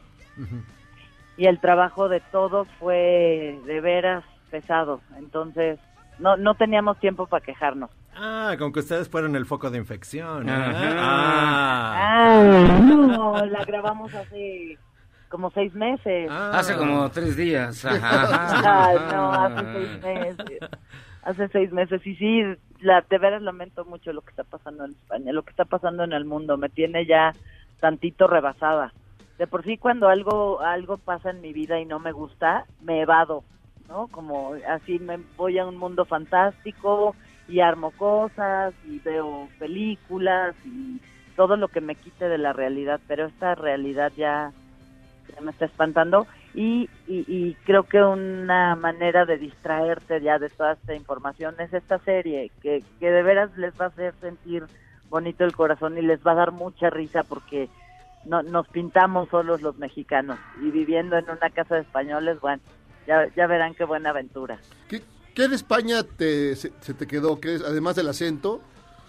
y el trabajo de todos fue de veras pesado. Entonces, no, no teníamos tiempo para quejarnos. Ah, con que ustedes fueron el foco de infección. Ajá. Ah. Ah, no, la grabamos hace como seis meses. Hace como tres días. Ajá. Ay, no, hace seis meses. Hace seis meses. Y sí, la, de veras lamento mucho lo que está pasando en España, lo que está pasando en el mundo. Me tiene ya tantito rebasada. De por sí, cuando algo, algo pasa en mi vida y no me gusta, me evado, ¿no? Como así me voy a un mundo fantástico y armo cosas y veo películas y todo lo que me quite de la realidad. Pero esta realidad ya me está espantando y, y, y creo que una manera de distraerte ya de toda esta información es esta serie que, que de veras les va a hacer sentir bonito el corazón y les va a dar mucha risa porque no, nos pintamos solos los mexicanos y viviendo en una casa de españoles, bueno, ya, ya verán qué buena aventura. ¿Qué, qué de España te, se, se te quedó? ¿Qué es, además del acento?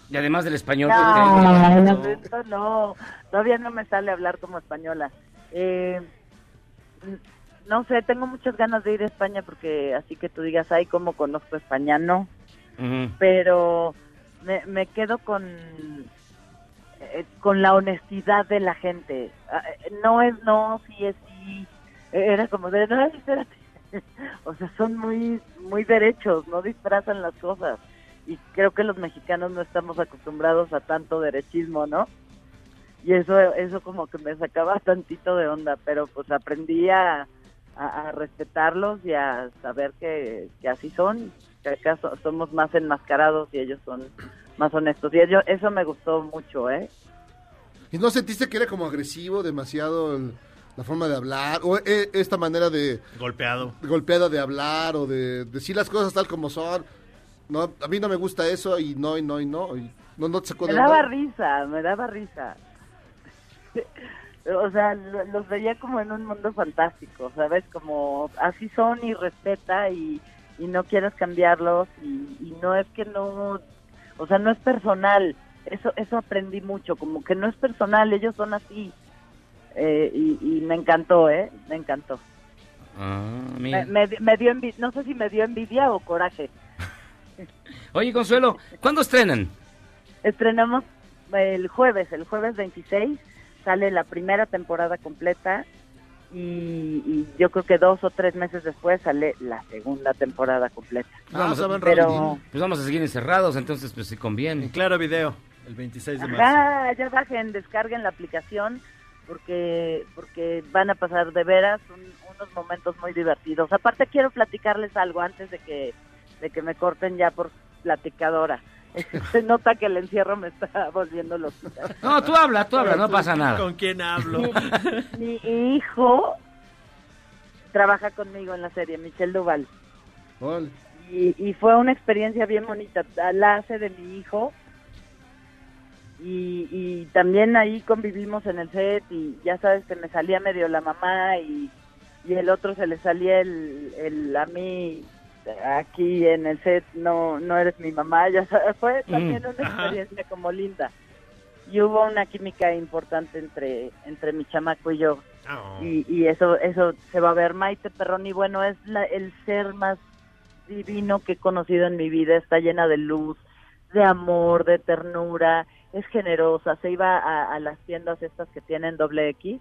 Y además del español. No, el acento no, todavía no me sale hablar como española. Eh, no sé, tengo muchas ganas de ir a España porque así que tú digas, ay, cómo conozco España, no. Pero me, me quedo con eh, con la honestidad de la gente. Ah, eh, No es no, sí es sí. Era como de, no, espérate. o sea, son muy muy derechos, no disfrazan las cosas. Y creo que los mexicanos no estamos acostumbrados a tanto derechismo, ¿no? y eso eso como que me sacaba tantito de onda pero pues aprendí a, a, respetarlos y a saber que, que así son que acá so- somos más enmascarados y ellos son más honestos y ello- eso me gustó mucho eh ¿Y no sentiste que era como agresivo, demasiado la forma de hablar? ¿O eh, esta manera de Golpeado. golpeada de hablar o de decir las cosas tal como son? No, a mí no me gusta eso y no, y no, y no. Y no, no te sacó me de daba risa me daba risa o sea lo- los veía como en un mundo fantástico sabes como así son y respeta y, y no quieres cambiarlos y, y no es que no o sea no es personal eso eso aprendí mucho como que no es personal ellos son así Eh, y, y me encantó eh me encantó Ah, me, mira. me, me dio no sé si me dio envidia o coraje Oye, Consuelo, ¿cuándo estrenan? Estrenamos el jueves, el jueves 26 sale la primera temporada completa y, y yo creo que dos o tres meses después sale la segunda temporada completa. Pues vamos, a, Pero, pues vamos a seguir encerrados, entonces pues si conviene. Claro video, el 26 de marzo. ya bajen, descarguen la aplicación porque porque van a pasar de veras un- unos momentos muy divertidos. Aparte quiero platicarles algo antes de que de que me corten ya por platicadora. Se nota que el encierro me está volviendo loquita. No, tú habla, tú habla, no pasa nada. ¿Con quién hablo? Mi hijo trabaja conmigo en la serie, Michelle Duval. Y, y fue una experiencia bien bonita. La hace de mi hijo. Y, y también ahí convivimos en el set y ya sabes que me salía medio la mamá y, y el otro se le salía el, el a mí aquí en el set no no eres mi mamá ya sabes, fue también Mm, una ajá. experiencia como linda. Y hubo una química importante entre entre mi chamaco y yo. Y, y eso eso se va a ver Maite Perroni bueno es la, el ser más divino que he conocido en mi vida. Está llena de luz de amor de ternura es generosa se iba a, a las tiendas estas que tienen doble X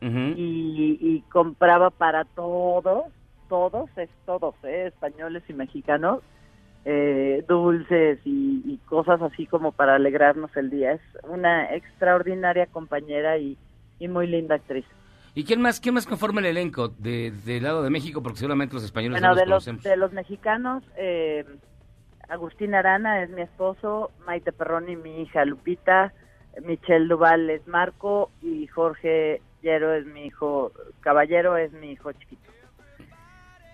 y, y compraba para todos todos es todos ¿eh? españoles y mexicanos eh, dulces y, y cosas así como para alegrarnos el día es una extraordinaria compañera y, y muy linda actriz ¿Y quién más, quién más conforma el elenco de, del lado de México? Porque seguramente los españoles Bueno, no los de los, de los mexicanos, eh, Agustín Arana es mi esposo, Maite Perroni mi hija Lupita, Michelle Duval es Marco y Jorge Llero es mi hijo, Caballero es mi hijo chiquito.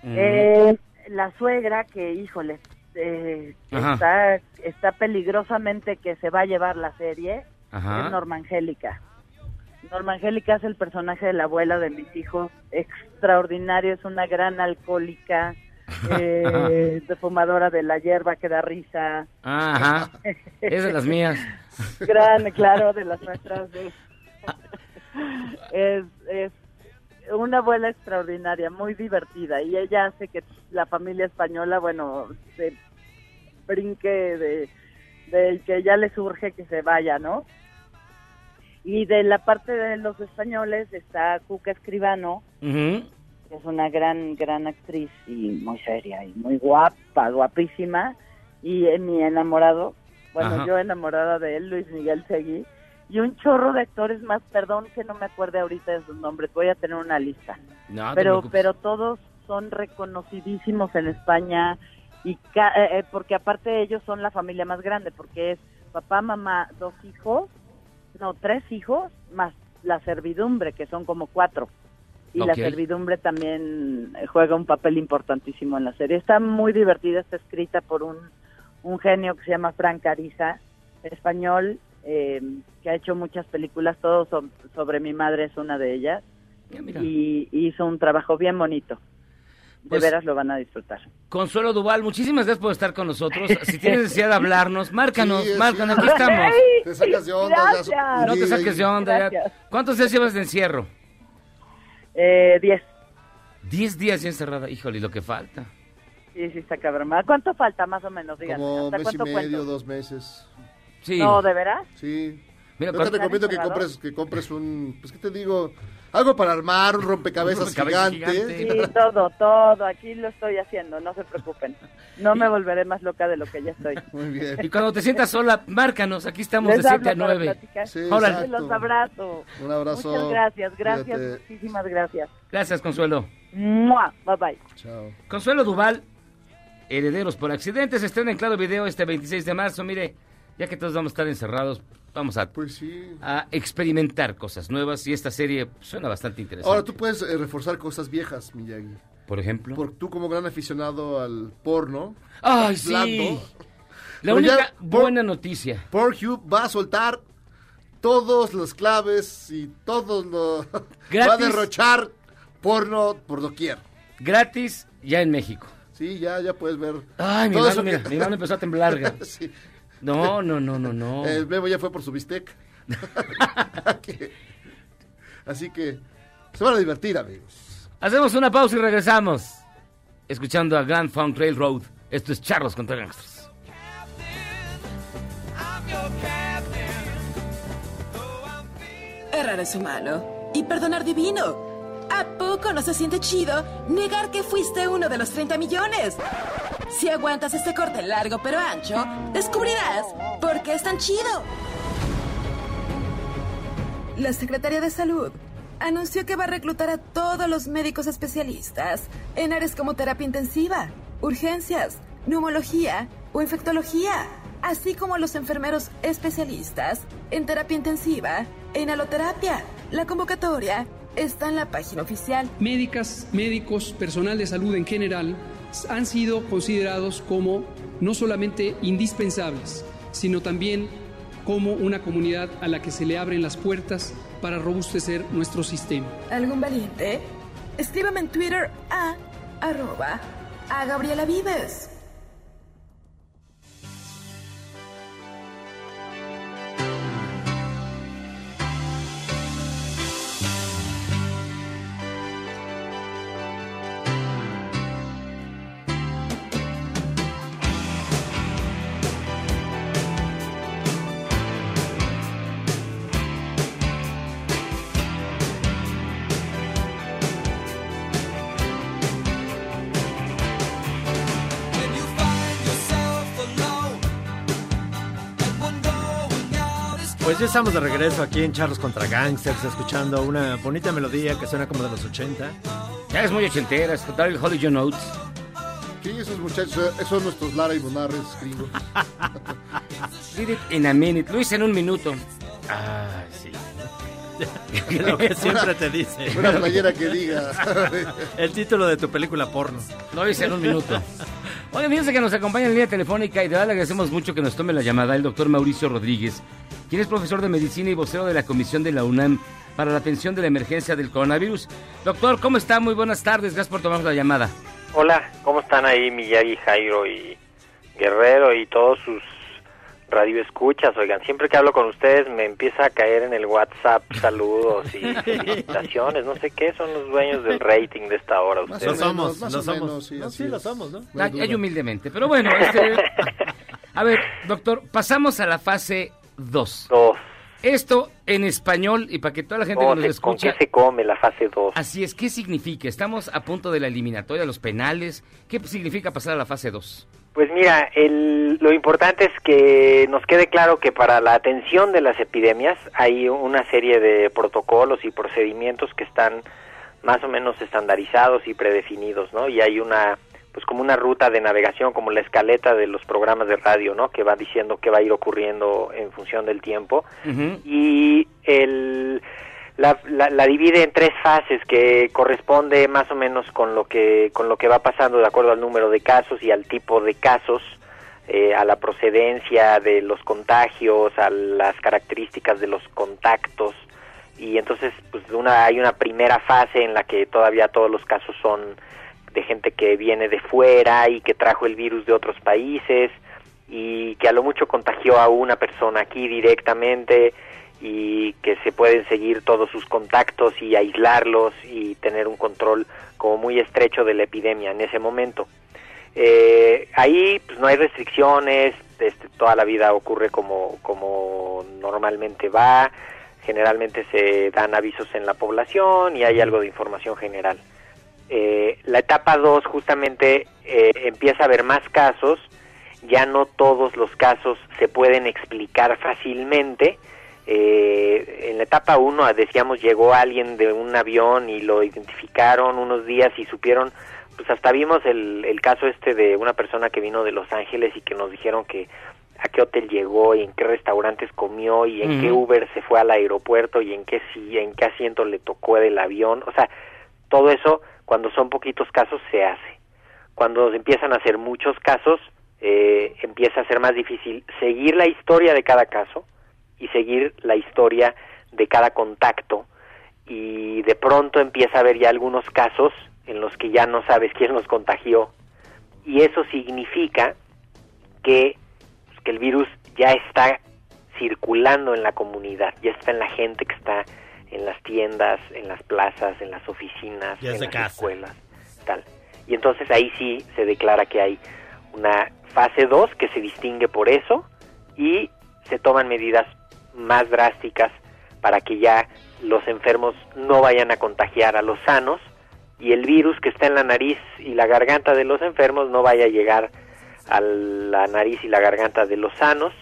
Eh, la suegra que, híjole, eh, está, está peligrosamente que se va a llevar la serie, Ajá. es Norma Angélica. Norma Angélica es el personaje de la abuela de mis hijos, extraordinario, es una gran alcohólica, eh, de fumadora de la hierba que da risa. Ajá. Es de las mías. Gran, claro, de las nuestras. sí. es, es una abuela extraordinaria, muy divertida. Y ella hace que la familia española, bueno, se brinque de, de que ya le surge que se vaya, ¿no? Y de la parte de los españoles está Cuca Escribano, que es una gran, gran actriz y muy seria y muy guapa, guapísima. Y eh, mi enamorado, bueno, Ajá. yo enamorada de él, Luis Miguel Seguí. Y un chorro de actores más, perdón que no me acuerde ahorita de sus nombres, voy a tener una lista. No, pero, pero todos son reconocidísimos en España y ca- eh, eh, porque aparte ellos son la familia más grande, porque es papá, mamá, dos hijos, no, tres hijos, más la servidumbre, que son como cuatro. Y la servidumbre también eh, juega un papel importantísimo en la serie. Está muy divertida, está escrita por un, un genio que se llama Frank Ariza, español, eh, que ha hecho muchas películas, todo so- sobre mi madre es una de ellas. Y y hizo un trabajo bien bonito. De Pues- veras lo van a disfrutar. Consuelo Duval, muchísimas gracias por estar con nosotros. Si tienes necesidad de hablarnos, márcanos, Sí, sí. márcanos, aquí estamos. Te sacas de onda. ya. No te saques de onda. ya. ¿Cuántos días llevas de encierro? Eh, diez. Diez días ya encerrada. Híjole, y lo que falta. Sí, sí, está cabrón. ¿A ¿Cuánto falta más o menos? Díganme. Como ¿Hasta mes y medio, cuento? dos meses. Sí. No, ¿de veras? Sí. Mira, Yo te recomiendo que ¿Están compres, que compres un, pues qué te digo, algo para armar, un rompecabezas, Un rompecabezas gigante. gigante. Sí, todo, todo. Aquí lo estoy haciendo, no se preocupen. No me volveré más loca de lo que ya estoy. Muy bien. Y cuando te sientas sola, márcanos. Aquí estamos Les de 7 a hablo para 9. platicar. Sí. Los abrazo. Un abrazo. Muchas gracias, gracias, Cuídate. muchísimas gracias. Gracias, Consuelo. ¡Mua! Bye bye. Chao. Consuelo Duval, Herederos por Accidentes, se estrena en Claro Video este 26 de marzo. Mire, ya que todos vamos a estar encerrados, vamos a, Pues sí. a experimentar cosas nuevas y esta serie suena bastante interesante. Ahora tú puedes eh, reforzar cosas viejas, Miyagi. Por ejemplo. Por, tú como gran aficionado al porno. ¡Ay, sí! La Pero ya, única por- buena noticia. Pornhub va a soltar todos los claves y todos los... va a derrochar porno por doquier. Gratis ya en México. Sí, ya, ya puedes ver. Ay, mi mano, que- mi mano empezó a temblar. Sí. No, no, no, no, no. El Memo ya fue por su bistec. Así que se van a divertir, amigos. Hacemos una pausa y regresamos. Escuchando a Grand Funk Railroad. Esto es Charlos contra Gangsters. Errar es humano y perdonar divino. ¿A poco no se siente chido negar que fuiste uno de los 30 millones? Si aguantas este corte largo pero ancho, descubrirás por qué es tan chido. La Secretaría de Salud anunció que va a reclutar a todos los médicos especialistas en áreas como terapia intensiva, urgencias, neumología o infectología, así como los enfermeros especialistas en terapia intensiva e inhaloterapia. La convocatoria está en la página oficial. Médicas, médicos, personal de salud en general han sido considerados como no solamente indispensables, sino también como una comunidad a la que se le abren las puertas para robustecer nuestro sistema. ¿Algún valiente? Escríbame en Twitter a arroba a Gabriela Vives. Pues ya estamos de regreso aquí en Charlos contra Gangsters, escuchando una bonita melodía que suena como de los 80. Ya es muy ochentera, es Daryl Holly John Oates. Sí, esos muchachos eh, son nuestros Lara y Bonarres gringos. Did it in a minute. Hice en un minuto. Ah, sí. Lo que siempre te dice. Una playera que diga. El título de tu película porno. Lo hice en un minuto. Oigan, fíjense que nos acompaña en línea telefónica y de verdad le agradecemos mucho que nos tome la llamada el doctor Mauricio Rodríguez, quien es profesor de medicina y vocero de la Comisión de la UNAM para la atención de la emergencia del coronavirus. Doctor, ¿cómo está? Muy buenas tardes, gracias por tomarnos la llamada. Hola, ¿cómo están ahí Miyagi, Jairo y Guerrero y todos sus radioescuchas? Oigan, siempre que hablo con ustedes me empieza a caer en el WhatsApp saludos y felicitaciones, no sé qué, son los dueños del rating de esta hora ustedes. más lo somos. menos, sí, No, sí, lo somos, ¿no? Hay humildemente. Pero bueno, este, a ver, doctor, pasamos a la fase 2. Dos. Esto en español y para que toda la gente que ¿Cómo nos se- ¿Con escucha... qué se come la fase 2? Así es, ¿qué significa? Estamos a punto de la eliminatoria, los penales. ¿Qué significa pasar a la fase 2? Pues mira, el- lo importante es que nos quede claro que para la atención de las epidemias hay una serie de protocolos y procedimientos que están más o menos estandarizados y predefinidos, ¿no? Y hay una, pues como una ruta de navegación, como la escaleta de los programas de radio, ¿no? Que va diciendo qué va a ir ocurriendo en función del tiempo y el, la, la- la divide en tres fases que corresponde más o menos con lo que con lo que va pasando de acuerdo al número de casos y al tipo de casos eh, a la procedencia de los contagios a las características de los contactos. Y entonces pues una hay una primera fase en la que todavía todos los casos son de gente que viene de fuera y que trajo el virus de otros países y que a lo mucho contagió a una persona aquí directamente y que se pueden seguir todos sus contactos y aislarlos y tener un control como muy estrecho de la epidemia en ese momento. Eh, ahí pues no hay restricciones, este, toda la vida ocurre como, como normalmente va, generalmente se dan avisos en la población y hay algo de información general. Eh, la etapa 2 justamente eh, empieza a haber más casos, ya no todos los casos se pueden explicar fácilmente. Eh, en la etapa 1 decíamos llegó alguien de un avión y lo identificaron unos días y supieron, pues hasta vimos el, el caso este de una persona que vino de Los Ángeles y que nos dijeron que a qué hotel llegó y en qué restaurantes comió y en qué. Uber se fue al aeropuerto y en qué sí, en qué asiento le tocó del avión, o sea, todo eso cuando son poquitos casos se hace. Cuando empiezan a ser muchos casos, eh, empieza a ser más difícil seguir la historia de cada caso y seguir la historia de cada contacto y de pronto empieza a haber ya algunos casos en los que ya no sabes quién los contagió y eso significa que, pues, que el virus ya está circulando en la comunidad, ya está en la gente que está en las tiendas, en las plazas, en las oficinas, en las casa. escuelas, tal. Y entonces ahí sí se declara que hay una fase 2 que se distingue por eso y se toman medidas más drásticas para que ya los enfermos no vayan a contagiar a los sanos y el virus que está en la nariz y la garganta de los enfermos no vaya a llegar a la nariz y la garganta de los sanos,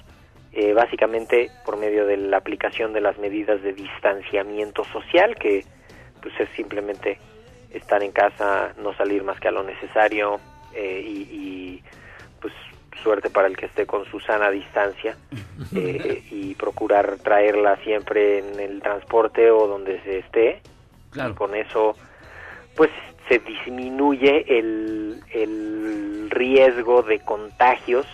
eh, básicamente por medio de la aplicación de las medidas de distanciamiento social, que pues es simplemente estar en casa, no salir más que a lo necesario eh, y, y, pues suerte para el que esté con su sana distancia eh, y procurar traerla siempre en el transporte o donde se esté. Y con eso pues se disminuye el, el riesgo de contagios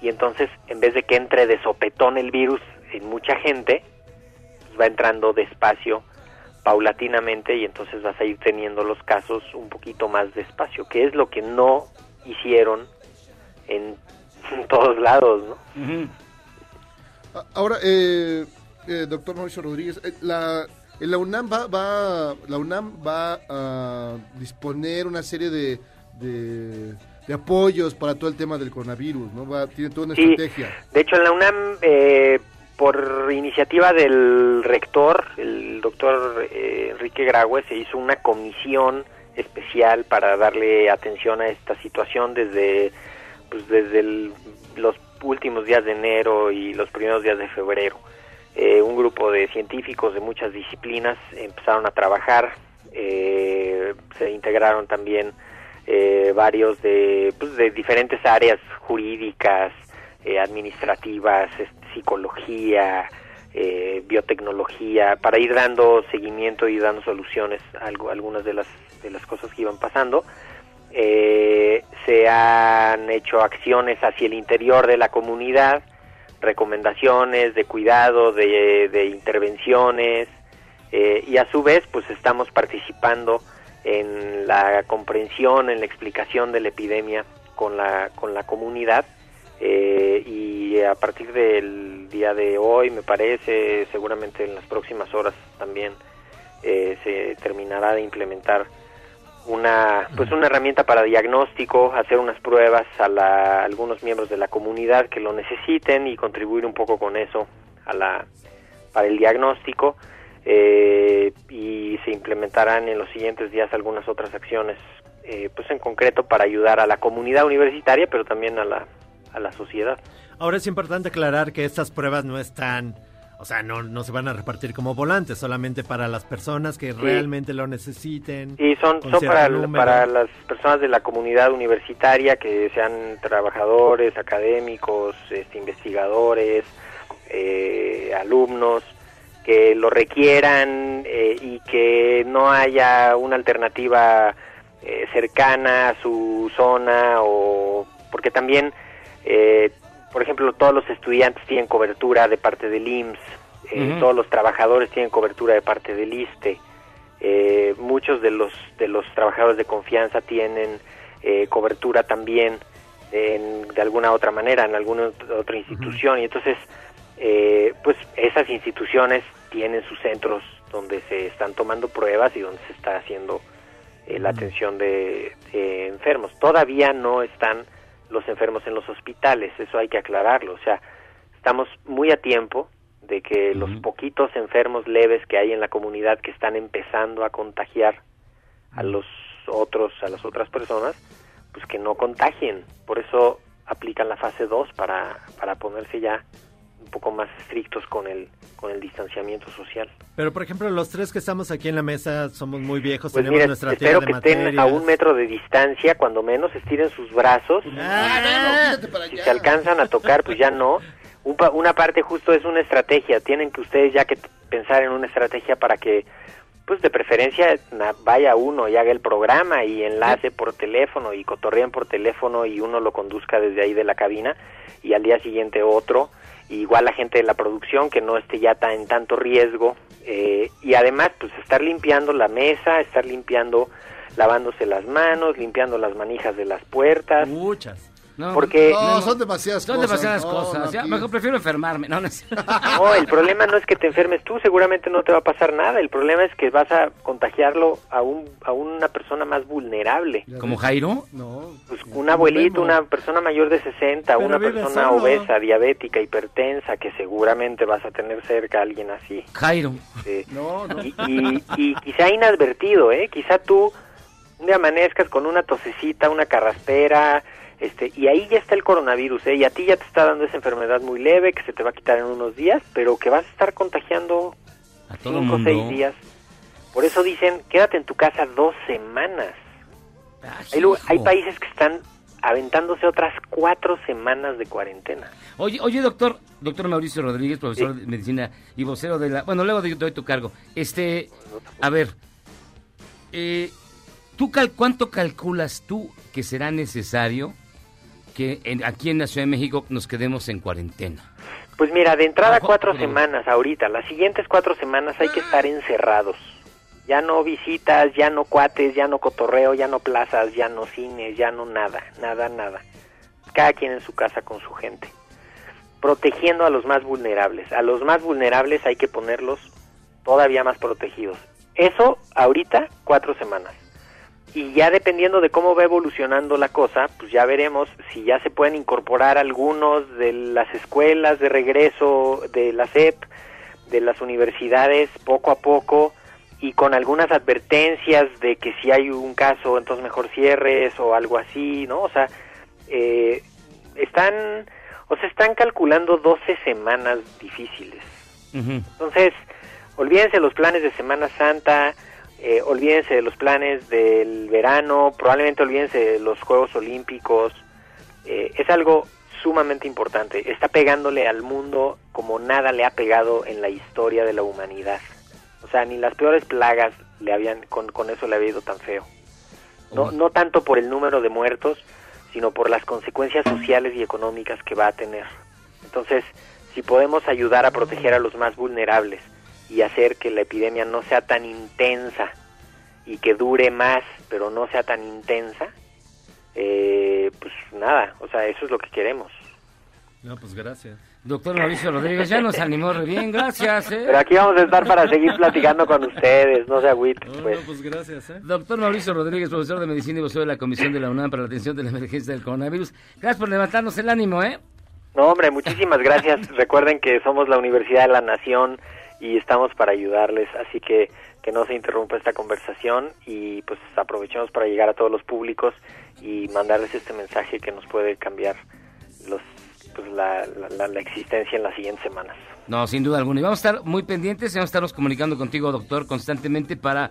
y entonces en vez de que entre de sopetón el virus en mucha gente, pues, va entrando despacio, paulatinamente y entonces vas a ir teniendo los casos un poquito más despacio, que es lo que no hicieron en, en todos lados, ¿no? Ahora, eh, eh, doctor Mauricio Rodríguez, eh, la, eh, la UNAM va, va, la UNAM va a disponer una serie de, de, de apoyos para todo el tema del coronavirus, ¿no? Va, tiene toda una Sí. estrategia. De hecho, en la UNAM, eh, por iniciativa del rector, el doctor eh, Enrique Graue, se hizo una comisión especial para darle atención a esta situación desde, pues, desde los últimos días de enero y los primeros días de febrero. Eh, un grupo de científicos de muchas disciplinas empezaron a trabajar, eh, se integraron también eh, varios de, pues, de diferentes áreas jurídicas, eh, administrativas, psicología, eh, biotecnología, para ir dando seguimiento y dando soluciones a algunas de las, de las cosas que iban pasando. Eh, se han hecho acciones hacia el interior de la comunidad, recomendaciones de cuidado, de, de intervenciones, eh, y a su vez pues estamos participando en la comprensión, en la explicación de la epidemia con la, con la comunidad. Eh, y a partir del día de hoy, me parece, seguramente en las próximas horas también eh, se terminará de implementar una pues una herramienta para diagnóstico, hacer unas pruebas a, la, a algunos miembros de la comunidad que lo necesiten y contribuir un poco con eso a la para el diagnóstico eh, y se implementarán en los siguientes días algunas otras acciones eh, pues en concreto para ayudar a la comunidad universitaria pero también a la a la sociedad. Ahora es importante aclarar que estas pruebas no están, o sea, no, no se van a repartir como volantes, solamente para las personas que Sí. realmente lo necesiten. Sí, son, son para, para las personas de la comunidad universitaria que sean trabajadores, académicos, este, investigadores, eh, alumnos, que lo requieran eh, y que no haya una alternativa eh, cercana a su zona o porque también, eh, por ejemplo, todos los estudiantes tienen cobertura de parte del IMSS, eh, todos los trabajadores tienen cobertura de parte del ISTE, eh, muchos de los de los trabajadores de confianza tienen eh, cobertura también en- de alguna otra manera en alguna ot- otra institución. Y entonces eh, pues esas instituciones tienen sus centros donde se están tomando pruebas y donde se está haciendo eh, la atención de enfermos. Todavía no están los enfermos en los hospitales eso hay que aclararlo. O sea estamos muy a tiempo de que los poquitos enfermos leves que hay en la comunidad que están empezando a contagiar a los otros, a las otras personas, pues que no contagien. Por eso aplican la fase 2 para, para ponerse ya poco más estrictos con el, con el distanciamiento social. Pero, por ejemplo, los tres que estamos aquí en la mesa somos muy viejos, Pues tenemos mira, nuestra tierra espero de que estén a un metro de distancia, cuando menos estiren sus brazos. si se alcanzan a tocar, pues ya no. Un pa- una parte justo es una estrategia. Tienen que ustedes ya que pensar en una estrategia para que, pues de preferencia, vaya uno y haga el programa y enlace por teléfono y cotorreen por teléfono y uno lo conduzca desde ahí de la cabina y al día siguiente otro. Igual la gente de la producción que no esté ya tan, en tanto riesgo. eh, y además, pues estar limpiando la mesa, estar limpiando, lavándose las manos, limpiando las manijas de las puertas. Muchas. No, Porque No, son demasiadas Son cosas. demasiadas No, cosas. no, ya, aquí- mejor prefiero enfermarme. No, no es- No, el problema no es que te enfermes tú, seguramente no te va a pasar nada. El problema es que vas a contagiarlo a, un, a una persona más vulnerable. ¿Como Jairo? No. Pues un abuelito, una persona mayor de 60, Pero una persona solo. obesa, diabética, hipertensa, que seguramente vas a tener cerca a alguien así. Jairo. Eh, No, no. y, y, y quizá inadvertido, ¿eh? Quizá tú un día amanezcas con una tosecita, una carraspera, este, y ahí ya está el coronavirus, ¿eh? Y a ti ya te está dando esa enfermedad muy leve que se te va a quitar en unos días, pero que vas a estar contagiando A todo cinco o seis días. Por eso dicen, quédate en tu casa dos semanas. Hay, países que están aventándose otras cuatro semanas de cuarentena. Oye, oye, doctor, doctor Mauricio Rodríguez, profesor de medicina y vocero de la... Bueno, luego doy, doy tu cargo. Este, a ver, eh, ¿tú cal, cuánto calculas tú que será necesario que en- aquí en la Ciudad de México nos quedemos en cuarentena? Pues mira, de entrada cuatro pero- semanas ahorita, las siguientes cuatro semanas hay que estar encerrados. Ya no visitas, ya no cuates, ya no cotorreo, ya no plazas, ya no cines, ya no nada, nada, nada. Cada quien en su casa con su gente. Protegiendo a los más vulnerables. A los más vulnerables hay que ponerlos todavía más protegidos. Eso ahorita cuatro semanas. Y ya dependiendo de cómo va evolucionando la cosa, pues ya veremos si ya se pueden incorporar algunos de las escuelas de regreso de la SEP, de las universidades, poco a poco, y con algunas advertencias de que si hay un caso, entonces mejor cierres o algo así, ¿no? O sea, eh, están, o se están calculando 12 semanas difíciles. Entonces, olvídense los planes de Semana Santa, eh, olvídense de los planes del verano, probablemente olvídense de los Juegos Olímpicos. Eh, es algo sumamente importante. Está pegándole al mundo como nada le ha pegado en la historia de la humanidad. O sea, ni las peores plagas le habían con, con eso le había ido tan feo. No, no tanto por el número de muertos, sino por las consecuencias sociales y económicas que va a tener. Entonces, si podemos ayudar a proteger a los más vulnerables y hacer que la epidemia no sea tan intensa y que dure más, pero no sea tan intensa, eh, pues nada, o sea, eso es lo que queremos. No, pues gracias. Doctor Mauricio Rodríguez, ya nos animó re bien, gracias. ¿eh? Pero aquí vamos a estar para seguir platicando con ustedes, no se agüiten, No, pues. no, pues gracias, ¿eh? Doctor Mauricio Rodríguez, profesor de Medicina y vocero de la Comisión de la UNAM para la Atención de la Emergencia del Coronavirus. Gracias por levantarnos el ánimo, ¿eh? No, hombre, muchísimas gracias. Recuerden que somos la Universidad de la Nación y estamos para ayudarles, así que que no se interrumpa esta conversación y pues aprovechemos para llegar a todos los públicos y mandarles este mensaje que nos puede cambiar los pues la, la, la- existencia en las siguientes semanas. No, sin duda alguna. Y vamos a estar muy pendientes y vamos a estarnos comunicando contigo, doctor, constantemente para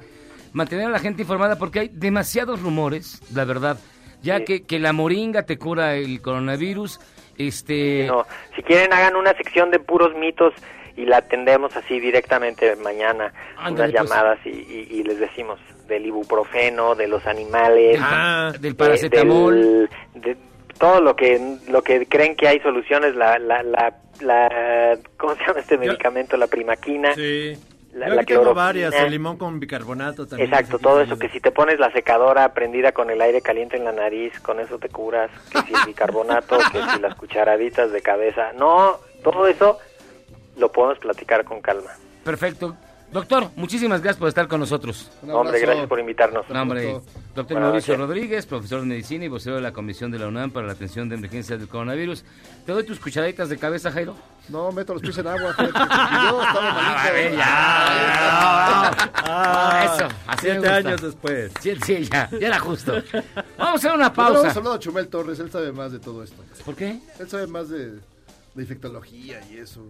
mantener a la gente informada porque hay demasiados rumores, la verdad. Ya Sí. que, que la moringa te cura el coronavirus, este... No, si quieren hagan una sección de puros mitos y la atendemos así directamente mañana, Ándale, unas pues. llamadas y, y- y les decimos del ibuprofeno, de los animales, Ah, del eh, paracetamol. del- de todo lo que lo que creen que hay soluciones, la la la, la ¿cómo se llama este medicamento? La primaquina. Sí. La, Yo la aquí tengo varias, el limón con bicarbonato también. Exacto, es todo aquí eso, que si te pones la secadora prendida con el aire caliente en la nariz, con eso te curas, que si el bicarbonato, que si las cucharaditas de cabeza, no, todo eso lo podemos platicar con calma. Perfecto. Doctor, muchísimas gracias por estar con nosotros. Hombre, gracias por invitarnos. No, hombre, doctor Buenas Mauricio. Rodríguez, profesor de medicina y vocero de la Comisión de la UNAM para la atención de emergencias del coronavirus. ¿Te doy tus cucharaditas de cabeza, Jairo? No, meto los pies en agua. fíjate, porque yo estaba malito. a ver, ya. Ah, Eso, así me siete años después. Sí, sí, ya, ya era justo. Vamos a hacer una Pero hemos pausa. hablado de Chumel Torres, él sabe más de todo esto. ¿Por qué? Él sabe más de, de infectología y eso.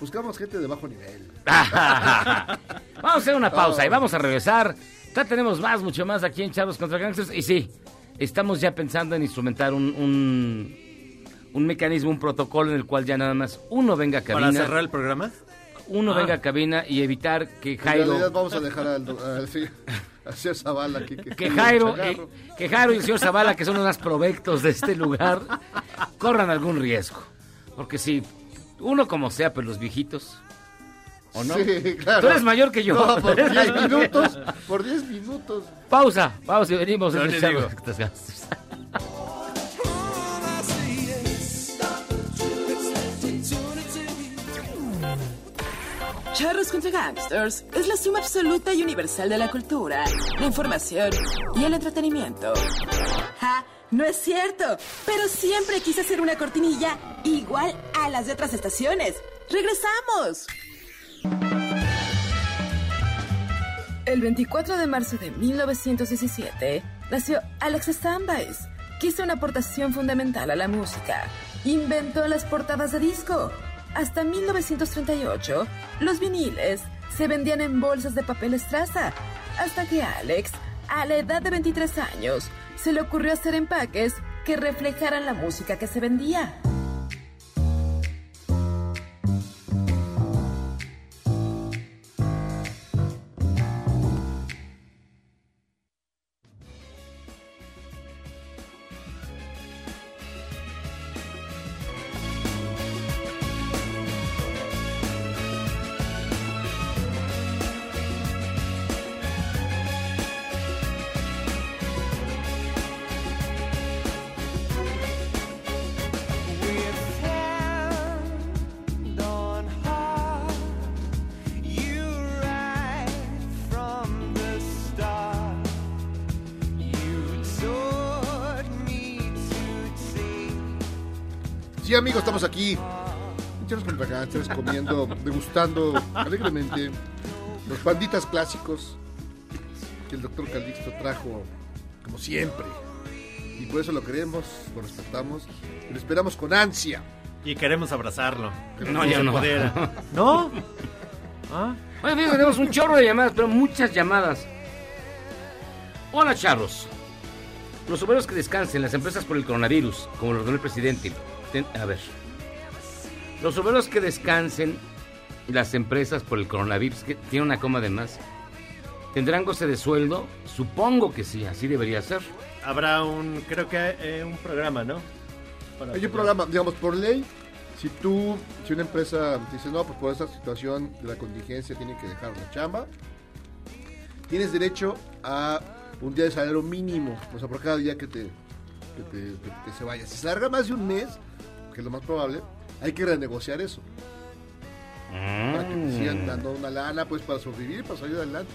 Buscamos gente de bajo nivel. Vamos a hacer una pausa y vamos a regresar. Ya tenemos más, mucho más aquí en Charlos contra Gangsters. Y sí, estamos ya pensando en instrumentar un, un, un mecanismo, un protocolo en el cual ya nada más uno venga a cabina. ¿Para cerrar el programa? Uno Ah. venga a cabina y evitar que En Jairo... realidad vamos a dejar al, al, sí, al señor Zavala aquí. Que, que Jairo, eh, que Jairo y el señor Zavala, que son los más provectos de este lugar, corran algún riesgo. Porque si uno como sea, pero los viejitos, ¿o no? Sí, claro. Tú eres mayor que yo. No, por Eres 10 mayor. minutos. Por 10 minutos. Pausa, pausa y venimos. Yo a le escuchar digo. los Contra Gangsters. Charros contra Gangsters es la suma absoluta y universal de la cultura, la información y el entretenimiento. ¡Ja! No es cierto, pero siempre quise hacer una cortinilla igual a las de otras estaciones. ¡Regresamos! El 24 de marzo de 1917 nació Alex Stambais, que hizo una aportación fundamental a la música. Inventó las portadas de disco. Hasta 1938, los viniles se vendían en bolsas de papel estraza, hasta que Alex, a la edad de 23 años, se le ocurrió hacer empaques que reflejaran la música que se vendía. Amigos, estamos aquí. en Charros contra Gangsters, comiendo, degustando alegremente los panditas clásicos que el doctor Calixto trajo, como siempre. Y por eso lo queremos, lo respetamos y lo esperamos con ansia. Y queremos abrazarlo. No, yo no. pudiera. ¿No? ¿Ah? Bueno, amigos, tenemos un chorro de llamadas, pero muchas llamadas. Hola, charros. Los obreros que descansen, las empresas por el coronavirus, como lo ordenó el presidente. Ten- a ver. Los obreros que descansen, las empresas por el coronavirus, que tiene una coma de más, ¿tendrán goce de sueldo? Supongo que sí, así debería ser. Habrá un, creo que eh, un programa, ¿no? Para Hay un programa, digamos, por ley, si tú, si una empresa dice, no, pues por esta situación de la contingencia tiene que dejar la chamba, tienes derecho a un día de salario mínimo, o sea, por cada día que te que, te- que- que se vaya. Si se larga más de un mes, que es lo más probable, hay que renegociar eso. Para que te sigan dando una lana, pues para sobrevivir, para salir adelante.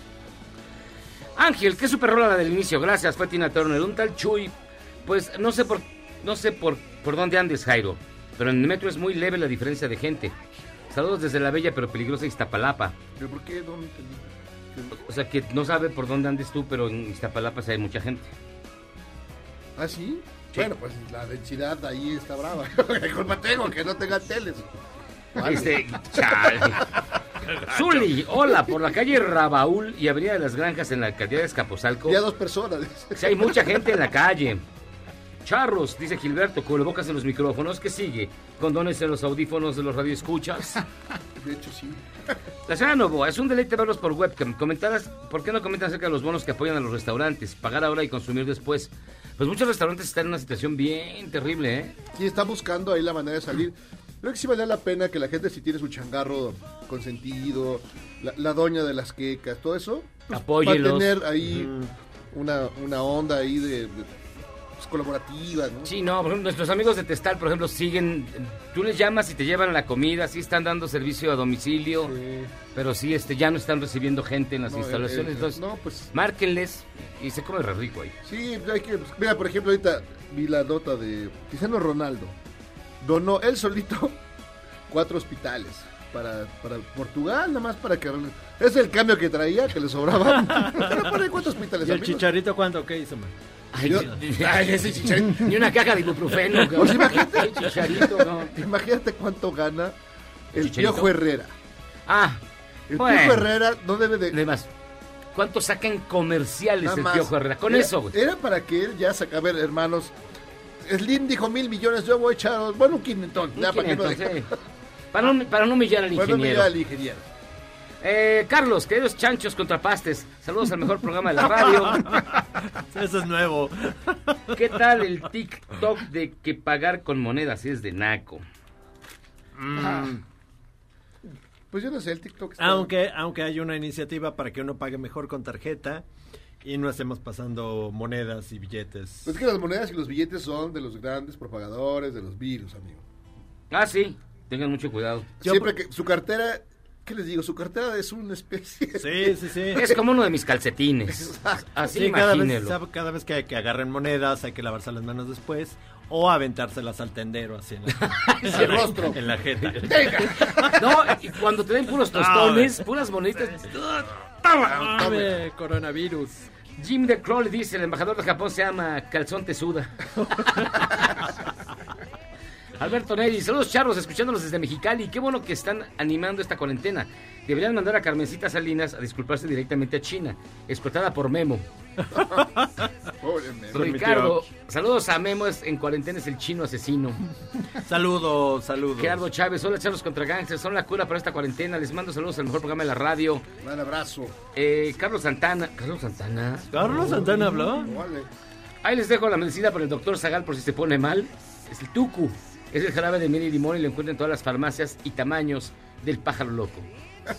Ángel, qué super rola la del inicio. Gracias, fue Tina Turner. Un tal Chuy. Pues no sé por no sé por, por dónde andes, Jairo. Pero en el metro es muy leve la diferencia de gente. Saludos desde la bella pero peligrosa Iztapalapa. ¿Pero por qué? Entendí. O sea que no sabe por dónde andes tú, pero en Iztapalapa hay mucha gente. ¿Ah, sí? Bueno, pues la densidad ahí está brava. ¿Qué culpa tengo que no tenga teles? Vale. Este, chale. Zuli, hola, por la calle Rabaul y Avenida de las Granjas en la alcaldía de Escapozalco. Ya dos personas. Sí, hay mucha gente en la calle. Charros, dice Gilberto, cubrebocas en los micrófonos. ¿Qué sigue? Condones en los audífonos de los radioescuchas. De hecho, sí. La señora Novoa, es un deleite verlos por webcam. Comentaras, ¿por qué no comentan acerca de los bonos que apoyan a los restaurantes? Pagar ahora y consumir después. Pues muchos restaurantes están en una situación bien terrible, ¿eh? Sí, está buscando ahí la manera de salir. Creo que sí vale la pena que la gente, si tiene su changarro consentido, la, la doña de las quecas, todo eso, pues, va a tener ahí una, una onda ahí de, de, pues, colaborativa, ¿no? Sí, no, por ejemplo, nuestros amigos de Testal, por ejemplo, siguen, tú les llamas y te llevan la comida, sí están dando servicio a domicilio, pero sí, este, ya no están recibiendo gente en las No, instalaciones, eh, eh, entonces, no, pues- márquenles y se come re rico ahí. Sí, hay que. pues, Mira, por ejemplo, ahorita vi la nota de Cristiano Ronaldo. Donó él solito cuatro hospitales para, para Portugal, nada más para que. Es el cambio que traía, que le sobraba. Pero para cuatro hospitales. ¿Y el amigos. chicharito cuánto? ¿Qué hizo, man? Ay, Yo- ni- Ay, ese chicharito. Ni una caja de ibuprofeno. Pues imagínate, chicharito, no. imagínate cuánto gana el ¿Chicharito? Piojo Herrera. Ah, El bueno. Piojo Herrera no debe de. Además, ¿cuánto sacan comerciales Nada el más. Piojo Herrera? Con Era- eso, güey. Era para que él ya saca, a ver, hermanos. Slim dijo mil millones, yo voy a echar, bueno, un ya, para que no quinientón, sí. Para no, para no humillar al Para no ingeniero. humillar al ingeniero. Eh, Carlos, queridos chanchos contrapastes, saludos al mejor programa de la radio. Eso es nuevo. ¿Qué tal el TikTok de que pagar con monedas es de naco? Mm. Pues yo no sé, el TikTok está... Aunque, aunque hay una iniciativa para que uno pague mejor con tarjeta y no estemos pasando monedas y billetes. Pues es que las monedas y los billetes son de los grandes propagadores de los virus, amigo. Ah, sí, tengan mucho cuidado. Siempre que su cartera, ¿qué les digo? Su cartera es una especie... Sí, sí, sí. Es como uno de mis calcetines. Así Sí, cada vez, cada vez que, que agarren monedas hay que lavarse las manos después o aventárselas al tendero así en la, Al rostro. en la jeta. No, y cuando te den puros tostones, puras moneditas. Dame coronavirus. Jim de Kroll dice, el embajador de Japón se llama Calzón Tesuda. Alberto Neri, saludos charros, escuchándolos desde Mexicali. Qué bueno que están animando esta cuarentena. Deberían mandar a Carmencita Salinas a disculparse directamente a China, explotada por Memo. Pobre Memo. Ricardo, saludos a Memo, es- en cuarentena es el chino asesino. Saludos, saludos. Gerardo Chávez, hola charros contra gangsters, son la cura para esta cuarentena. Les mando saludos al mejor programa de la radio. Un abrazo. Eh, Carlos Santana, Carlos Santana. ¿Carlos Santana habló? Vale. Ahí les dejo la medicina para el doctor Zagal por si se pone mal. Es el tucu. Es el jarabe de miel y limón y lo encuentran en todas las farmacias y tamaños del pájaro loco.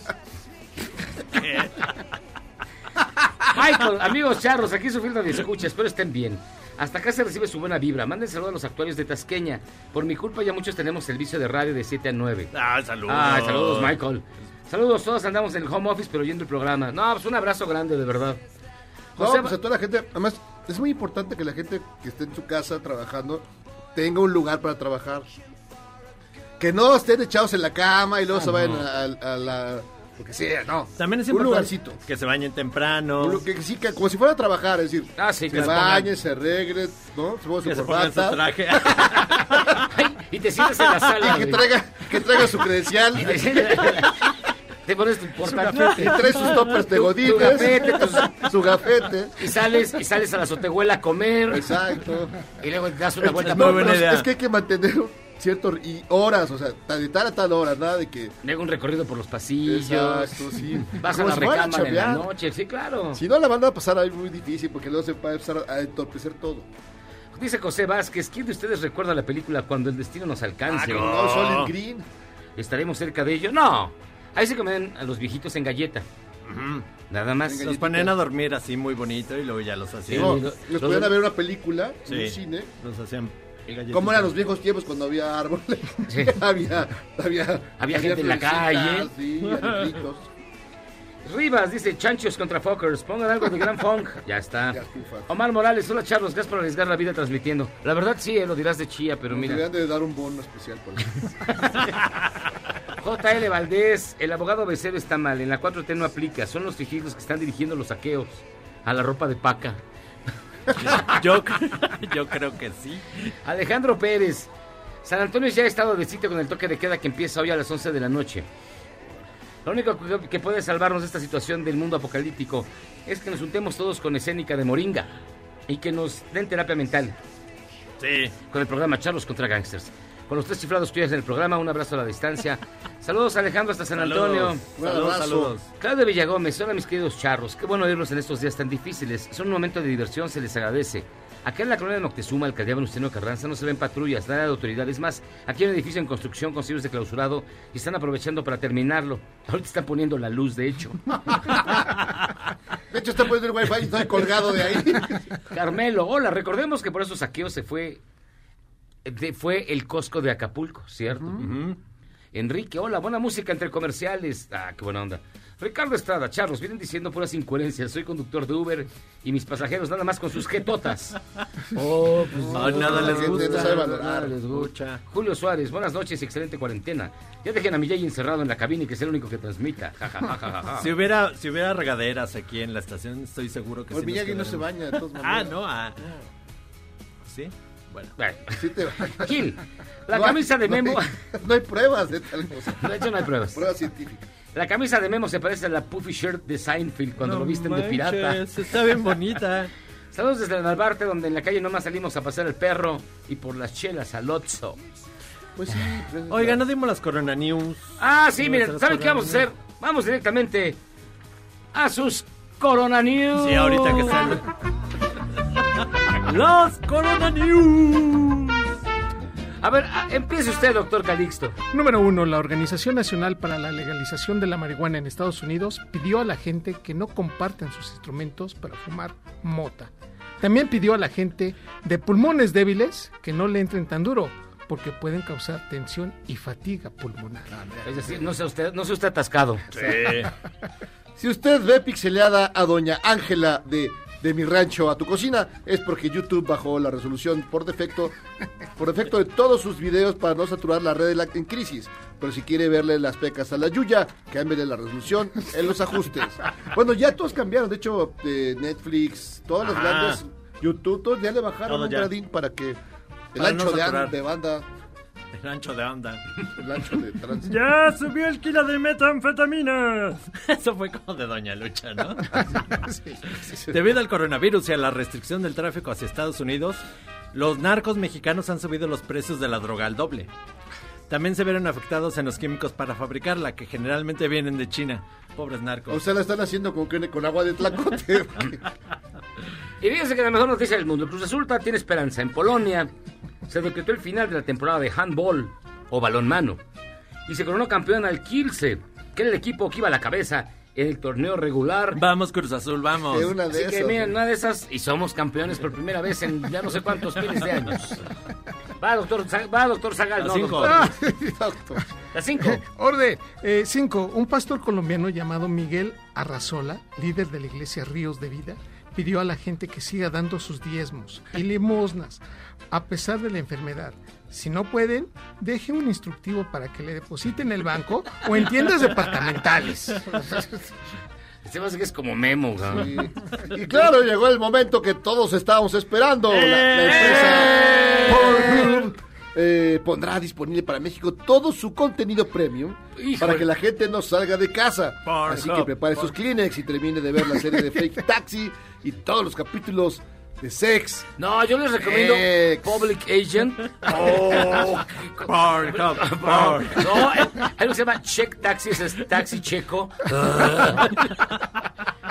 Michael, amigos charros, aquí sufriendo de escucha, espero estén bien. Hasta acá se recibe su buena vibra. Manden saludos a los actuarios de Tasqueña. Por mi culpa ya muchos tenemos servicio de radio de 7 a 9. Ah, saludos. Ah, saludos, Michael. Saludos, todos andamos en el home office, pero oyendo el programa. No, pues un abrazo grande, de verdad. No, José- pues a toda la gente, además, es muy importante que la gente que esté en su casa trabajando tenga un lugar para trabajar. Que no estén echados en la cama y luego Ah, se vayan no. a, a la... Lo que sea, no. También es un lugarcito. que se bañen temprano. Un que, sí, que como si fuera a trabajar, es decir, Ah, sí, se que se bañe, se arregle, ¿no? Se Que pongan su corbata. traje. y te sientes en la sala. Y que traiga, que traiga su credencial. Te Te pones tu portafete. Y trae sus toppers de Tu- tu godines. gafete, tus- Su gafete. Y sales, y sales a la azotehuela a comer. Exacto. Y luego das una vuelta No, por pero es, es que hay que mantener cierto y horas, o sea, de tal a tal hora, nada de que Luego un recorrido por los pasillos. Exacto, sí. Vas a la recámara en la noche. Sí, claro. si no la van a pasar ahí muy difícil porque luego se va a empezar a entorpecer todo. Dice José Vázquez, ¿quién de ustedes recuerda la película Cuando el destino nos alcance? Ah, no, Solid Green. ¿Estaremos cerca de ello? No. Ahí se comen a los viejitos en galleta. Nada más. Los ponían a dormir así muy bonito y luego ya los hacían. No, los podían a ver una película en Sí, un cine. Los hacían. ¿Cómo eran los viejos tiempos cuando había árboles? Sí. había, había, Había gente en la calle. Sí. Rivas dice Chanchos contra Fockers. Pongan algo de Gran Funk. Ya está. Omar Morales, hola Charlos, gracias por arriesgar la vida transmitiendo. La verdad sí, eh, lo dirás de chía, pero Nos mira. deberían de dar un bono especial por eso. JL Valdés, el abogado becero está mal. En la 4T no aplica. Son los fijitos que están dirigiendo los saqueos a la ropa de paca. Yo, yo creo que sí. Alejandro Pérez. San Antonio ya ha estado de sitio con el toque de queda que empieza hoy a las 11 de la noche. Lo único que- que puede salvarnos de esta situación del mundo apocalíptico es que nos juntemos todos con escénica de Moringa y que nos den terapia mental. Sí. Con el programa Charlos contra Gangsters. Con los tres chiflados que en el programa, un abrazo a la distancia. Saludos Alejandro hasta San Saludos. Antonio. Saludos, abrazo. saludos. Claudio Villagómez, hola mis queridos charros. Qué bueno oírlos en estos días tan difíciles. Son un momento de diversión, se les agradece. Acá en la colonia de Moctezuma, alcaldía Venustiano Carranza, no se ven patrullas, nada de autoridad. Es más, aquí hay un edificio en construcción con siglos de clausurado y están aprovechando para terminarlo. Ahorita están poniendo la luz, de hecho. De hecho, está poniendo el wifi y está colgado de ahí. Carmelo, hola, recordemos que por esos saqueos se fue, de- fue el Costco de Acapulco, ¿cierto? Enrique, hola, buena música entre comerciales. Ah, qué buena onda. Ricardo Estrada, Charlos, vienen diciendo puras incoherencias. Soy conductor de Uber y mis pasajeros nada más con sus jetotas. Oh, pues Ah, nada les gusta. no sabe valorar, les gusta. Julio Suárez, buenas noches, excelente cuarentena. Ya dejen a mi Jay encerrado en la cabina y que sea el único que transmita. Ja, ja, ja. Si hubiera, si hubiera regaderas aquí en la estación, estoy seguro que Pues sí. Miyagi no se baña, de todas Ah, no, ah. ¿Sí? Bueno. Sí te. Gil, la No hay- camisa de no hay- Memo. No hay pruebas de tal cosa. De hecho, no hay pruebas. Pruebas científicas. La camisa de Memo se parece a la puffy shirt de Seinfeld cuando No lo visten de manches, pirata. está bien bonita. Saludos desde el Narvarte, donde en la calle nomás salimos a pasear el perro y por las chelas al Otso. Pues sí. Oiga, no dimos las Corona News. Ah, sí, miren, ¿saben qué vamos a hacer? Vamos directamente a sus Corona News. Sí, ahorita que sale. Las Corona News. A ver, a- empiece usted, doctor Calixto. Número uno, la Organización Nacional para la Legalización de la Marihuana en Estados Unidos pidió a la gente que no compartan sus instrumentos para fumar mota. También pidió a la gente de pulmones débiles que no le entren tan duro, porque pueden causar tensión y fatiga pulmonar. Es decir, no sea usted, no sea usted atascado. Si usted ve pixeleada a doña Ángela de, de mi rancho a tu cocina, es porque YouTube bajó la resolución por defecto, por defecto de todos sus videos para no saturar la red en crisis. Pero si quiere verle las pecas a la Yuya, cámbiale la resolución en los ajustes. Bueno, ya todos cambiaron, de hecho, eh, Netflix, todas las Ah. grandes, YouTube, todos ya le bajaron un gradín para que el Para ancho de banda, El ancho de onda. el ancho de tránsito. ¡Ya subió el kilo de metanfetaminas! Eso fue como de Doña Lucha, ¿no? Debido al coronavirus y a la restricción del tráfico hacia Estados Unidos, los narcos mexicanos han subido los precios de la droga al doble. También se vieron afectados en los químicos para fabricarla, que generalmente vienen de China. Pobres narcos. O sea, la están haciendo con, con agua de tlacote. Y fíjense que la mejor noticia del mundo, Cruz Azul tiene esperanza. En Polonia se decretó el final de la temporada de handball o balonmano. Y se coronó campeón al Kielce, que era el equipo que iba a la cabeza en el torneo regular. Vamos, Cruz Azul, vamos. De una de Así que miren, una de esas, y somos campeones por primera vez en ya no sé cuántos miles de años. Va, doctor, va, doctor Zagal, Las no, cinco. doctor. Las cinco. Orden. Eh, cinco. Un pastor colombiano llamado Miguel Arrazola, líder de la iglesia Ríos de Vida, pidió a la gente que siga dando sus diezmos y limosnas a pesar de la enfermedad. Si no pueden, deje un instructivo para que le depositen en el banco o en tiendas departamentales. Se me hace que es como Memo, ¿no? Sí. Y claro, llegó el momento que todos estábamos esperando. La, la ¡Eh! empresa Pornhub eh, pondrá disponible para México todo su contenido premium Híjole. para que la gente no salga de casa. Así que prepare sus Kleenex y termine de ver la serie de Fake Taxi y todos los capítulos de Sex. No, yo les recomiendo Ex. Public Agent. Oh, co- Pornhub, Pornhub. No, algo se llama Check Taxi, ese es taxi checo.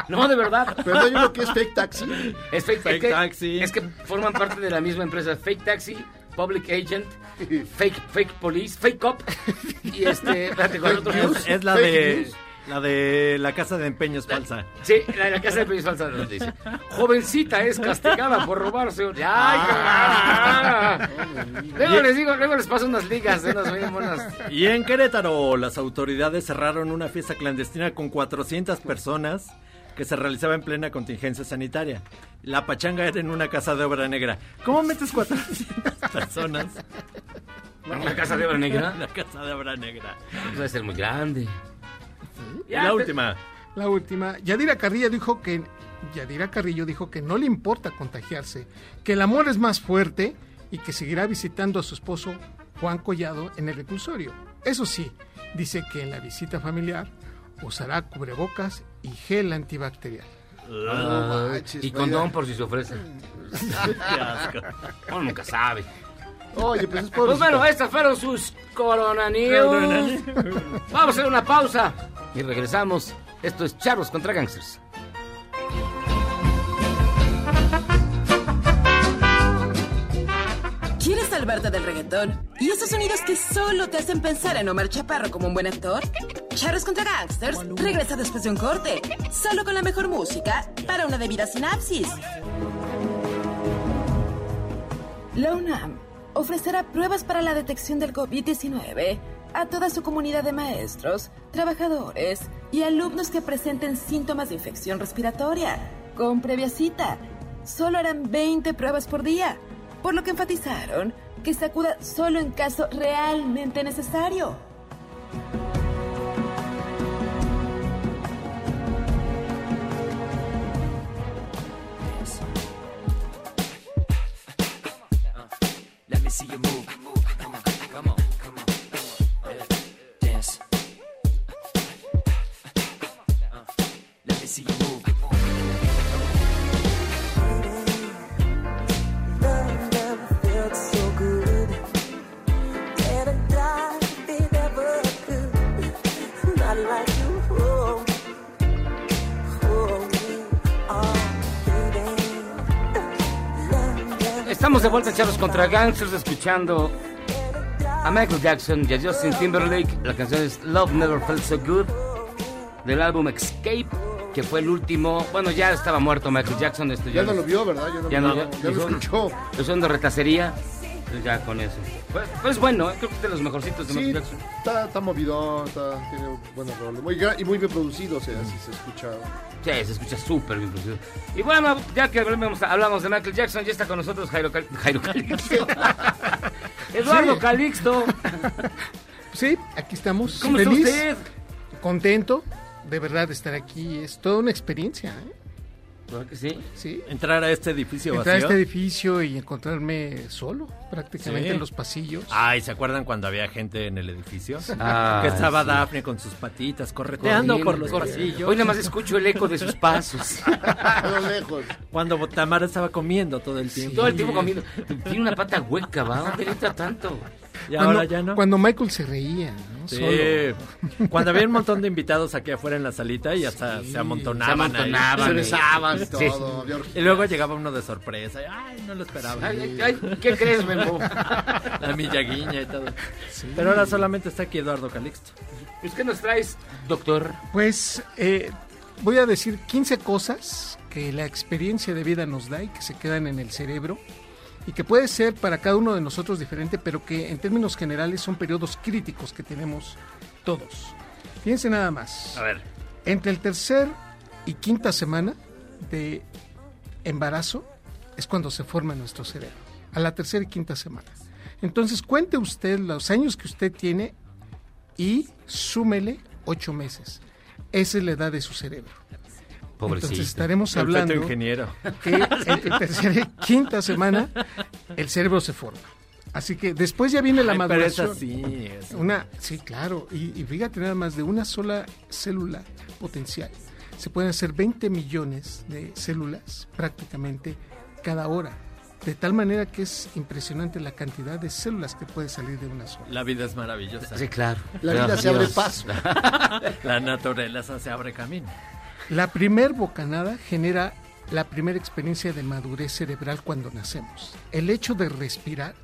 No, de verdad. Pero no hay uno que es Fake Taxi. Es fake, Fake es que, Taxi. Es que forman parte de la misma empresa. Fake Taxi, Public Agent, Fake, fake Police, Fake Cop. Y este, espérate, ¿cuál otro? Es, es la de. news. La de la casa de empeño es falsa. Sí, la de la casa de Peña Falsa dice, jovencita es castigada por robarse. un-". ¡Ay, qué- Luego les digo, luego les paso unas ligas de unas bien buenas. Y en Querétaro, las autoridades cerraron una fiesta clandestina con 400 personas que se realizaba en plena contingencia sanitaria. La pachanga era en una casa de obra negra. ¿Cómo metes 400 personas? ¿En la casa de obra negra? La casa de obra negra. Debe ser muy grande. Y la última. La última. Yadira Carrillo dijo que Yadira Carrillo dijo que no le importa contagiarse, que el amor es más fuerte y que seguirá visitando a su esposo Juan Collado en el reclusorio. Eso sí, dice que en la visita familiar usará cubrebocas y gel antibacterial. Ah, manches, y vaya. condón por si se ofrece. Qué asco. Uno nunca sabe. Oye, pues es Pues pobrecito. bueno, estas fueron sus Corona News. Vamos a hacer una pausa y regresamos. Esto es Charros contra Gangsters. ¿Quieres salvarte del reggaetón? ¿Y esos sonidos que solo te hacen pensar en Omar Chaparro como un buen actor? Charros contra Gangsters regresa después de un corte, solo con la mejor música para una debida sinapsis. La UNAM ofrecerá pruebas para la detección del COVID-19 a toda su comunidad de maestros, trabajadores y alumnos que presenten síntomas de infección respiratoria, con previa cita. Solo harán 20 pruebas por día, por lo que enfatizaron que se acuda solo en caso realmente necesario. See you move. Vuelta en Charros contra Gangsters escuchando a Michael Jackson y a Justin Timberlake. La canción es Love Never Felt So Good del álbum Escape, que fue el último. Bueno, ya estaba muerto Michael Jackson. Esto Ya no lo vio, ¿verdad? Ya no Ya lo no, ya, escuchó. Lo hizo de retacería. Pues ya con eso. Pues, pues bueno, creo que es de los mejorcitos de Sí, Michael Jackson. está, está movidón, está, tiene buenos roles. Muy, y muy bien producido, o sea, así se escucha. Sí, se escucha súper bien producido. Y bueno, ya que hablamos, hablamos de Michael Jackson, ya está con nosotros Jairo, Cal- Jairo Calixto. Eduardo Sí. Calixto. Sí, aquí estamos. ¿Cómo está Feliz, usted? Contento, de verdad, de estar aquí. Es toda una experiencia. ¿eh? ¿Verdad que sí? Sí. Entrar a este edificio Entrar a vacío. este edificio y encontrarme solo, prácticamente Sí. en los pasillos. Ay, ¿se acuerdan cuando había gente en el edificio? Ah, que estaba sí. Daphne con sus patitas correteando Corriendo, por los corriendo. pasillos. Hoy nada más escucho el eco de sus pasos. A lo lejos. Cuando Tamara estaba comiendo todo el tiempo. Todo el tiempo comiendo. Tiene una pata hueca, ¿va? ¿Dónde entra tanto? Cuando, ahora ya no. Cuando Michael se reía, ¿no? Sí. Solo. Cuando había un montón de invitados aquí afuera en la salita y hasta se amontonaban. Se ahí. amontonaban. Se besaban y Sí. todo. Y luego llegaba uno de sorpresa. Ay, no lo esperaba. Ay, ¿Qué crees, Memo? La millaguiña y todo. Pero ahora solamente está aquí Eduardo Calixto. Pues, ¿Qué nos traes, doctor? Pues eh, voy a decir 15 cosas que la experiencia de vida nos da y que se quedan en el cerebro y que puede ser para cada uno de nosotros diferente, pero que en términos generales son periodos críticos que tenemos todos. Fíjense nada más. A ver. Entre el tercer y quinta semana de embarazo es cuando se forma nuestro cerebro. A la tercera y quinta semana. Entonces cuente usted los años que usted tiene y súmele ocho meses. Esa es la edad de su cerebro. Pobrecito. Entonces estaremos El hablando ingeniero. que en la tercera y quinta semana el cerebro se forma. Así que después ya viene la Ay, pero es maduración. así, es- Una, sí, claro. Y, y fíjate nada más de una sola célula potencial. Se pueden hacer 20 millones de células prácticamente cada hora. De tal manera que es impresionante la cantidad de células que puede salir de una sola. La vida es maravillosa. Sí, claro. La vida se abre paso. La naturaleza se abre camino. La primer bocanada genera la primera experiencia de madurez cerebral cuando nacemos. El hecho de respirar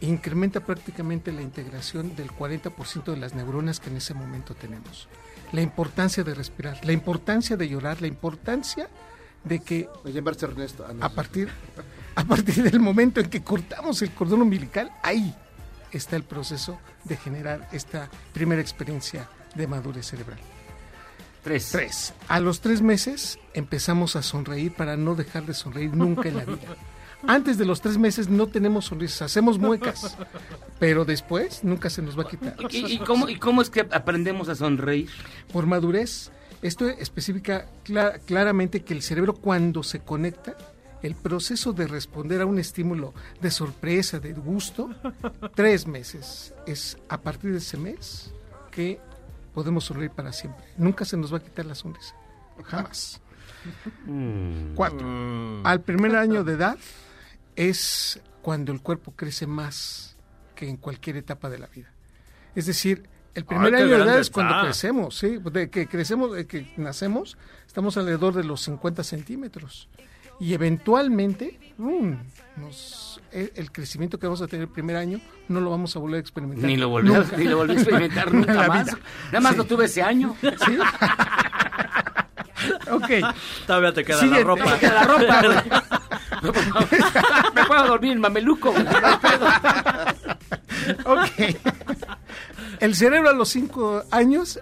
incrementa prácticamente la integración del 40% de las neuronas que en ese momento tenemos. La importancia de respirar, la importancia de llorar, la importancia de que Ernesto. Ah, a partir, a partir del momento en que cortamos el cordón umbilical, ahí está el proceso de generar esta primera experiencia de madurez cerebral. Tres. Tres. A los tres meses empezamos a sonreír para no dejar de sonreír nunca en la vida. Antes de los tres meses no tenemos sonrisas, hacemos muecas, pero después nunca se nos va a quitar. ¿Y, y cómo, ¿Y cómo es que aprendemos a sonreír? Por madurez, esto especifica cla- claramente que el cerebro cuando se conecta, el proceso de responder a un estímulo de sorpresa, de gusto, tres meses. Es a partir de ese mes que podemos sonreír para siempre. Nunca se nos va a quitar la sonrisa. Jamás. Cuatro. Al primer año de edad es cuando el cuerpo crece más que en cualquier etapa de la vida. Es decir, el primer Ay, año de edad es cuando está. crecemos, sí, de que crecemos, de que nacemos, estamos alrededor de los 50 centímetros. Y eventualmente, ¡um! nos- el, el crecimiento que vamos a tener el primer año no lo vamos a volver a experimentar. Ni lo volví, Nunca. ni lo volví a experimentar En nunca la más. vida. Nada más Sí. lo tuve ese año. Sí. ok. Todavía te queda la ropa. Me queda la ropa, güey. Me puedo dormir en mameluco. Ok. El cerebro a los 5 años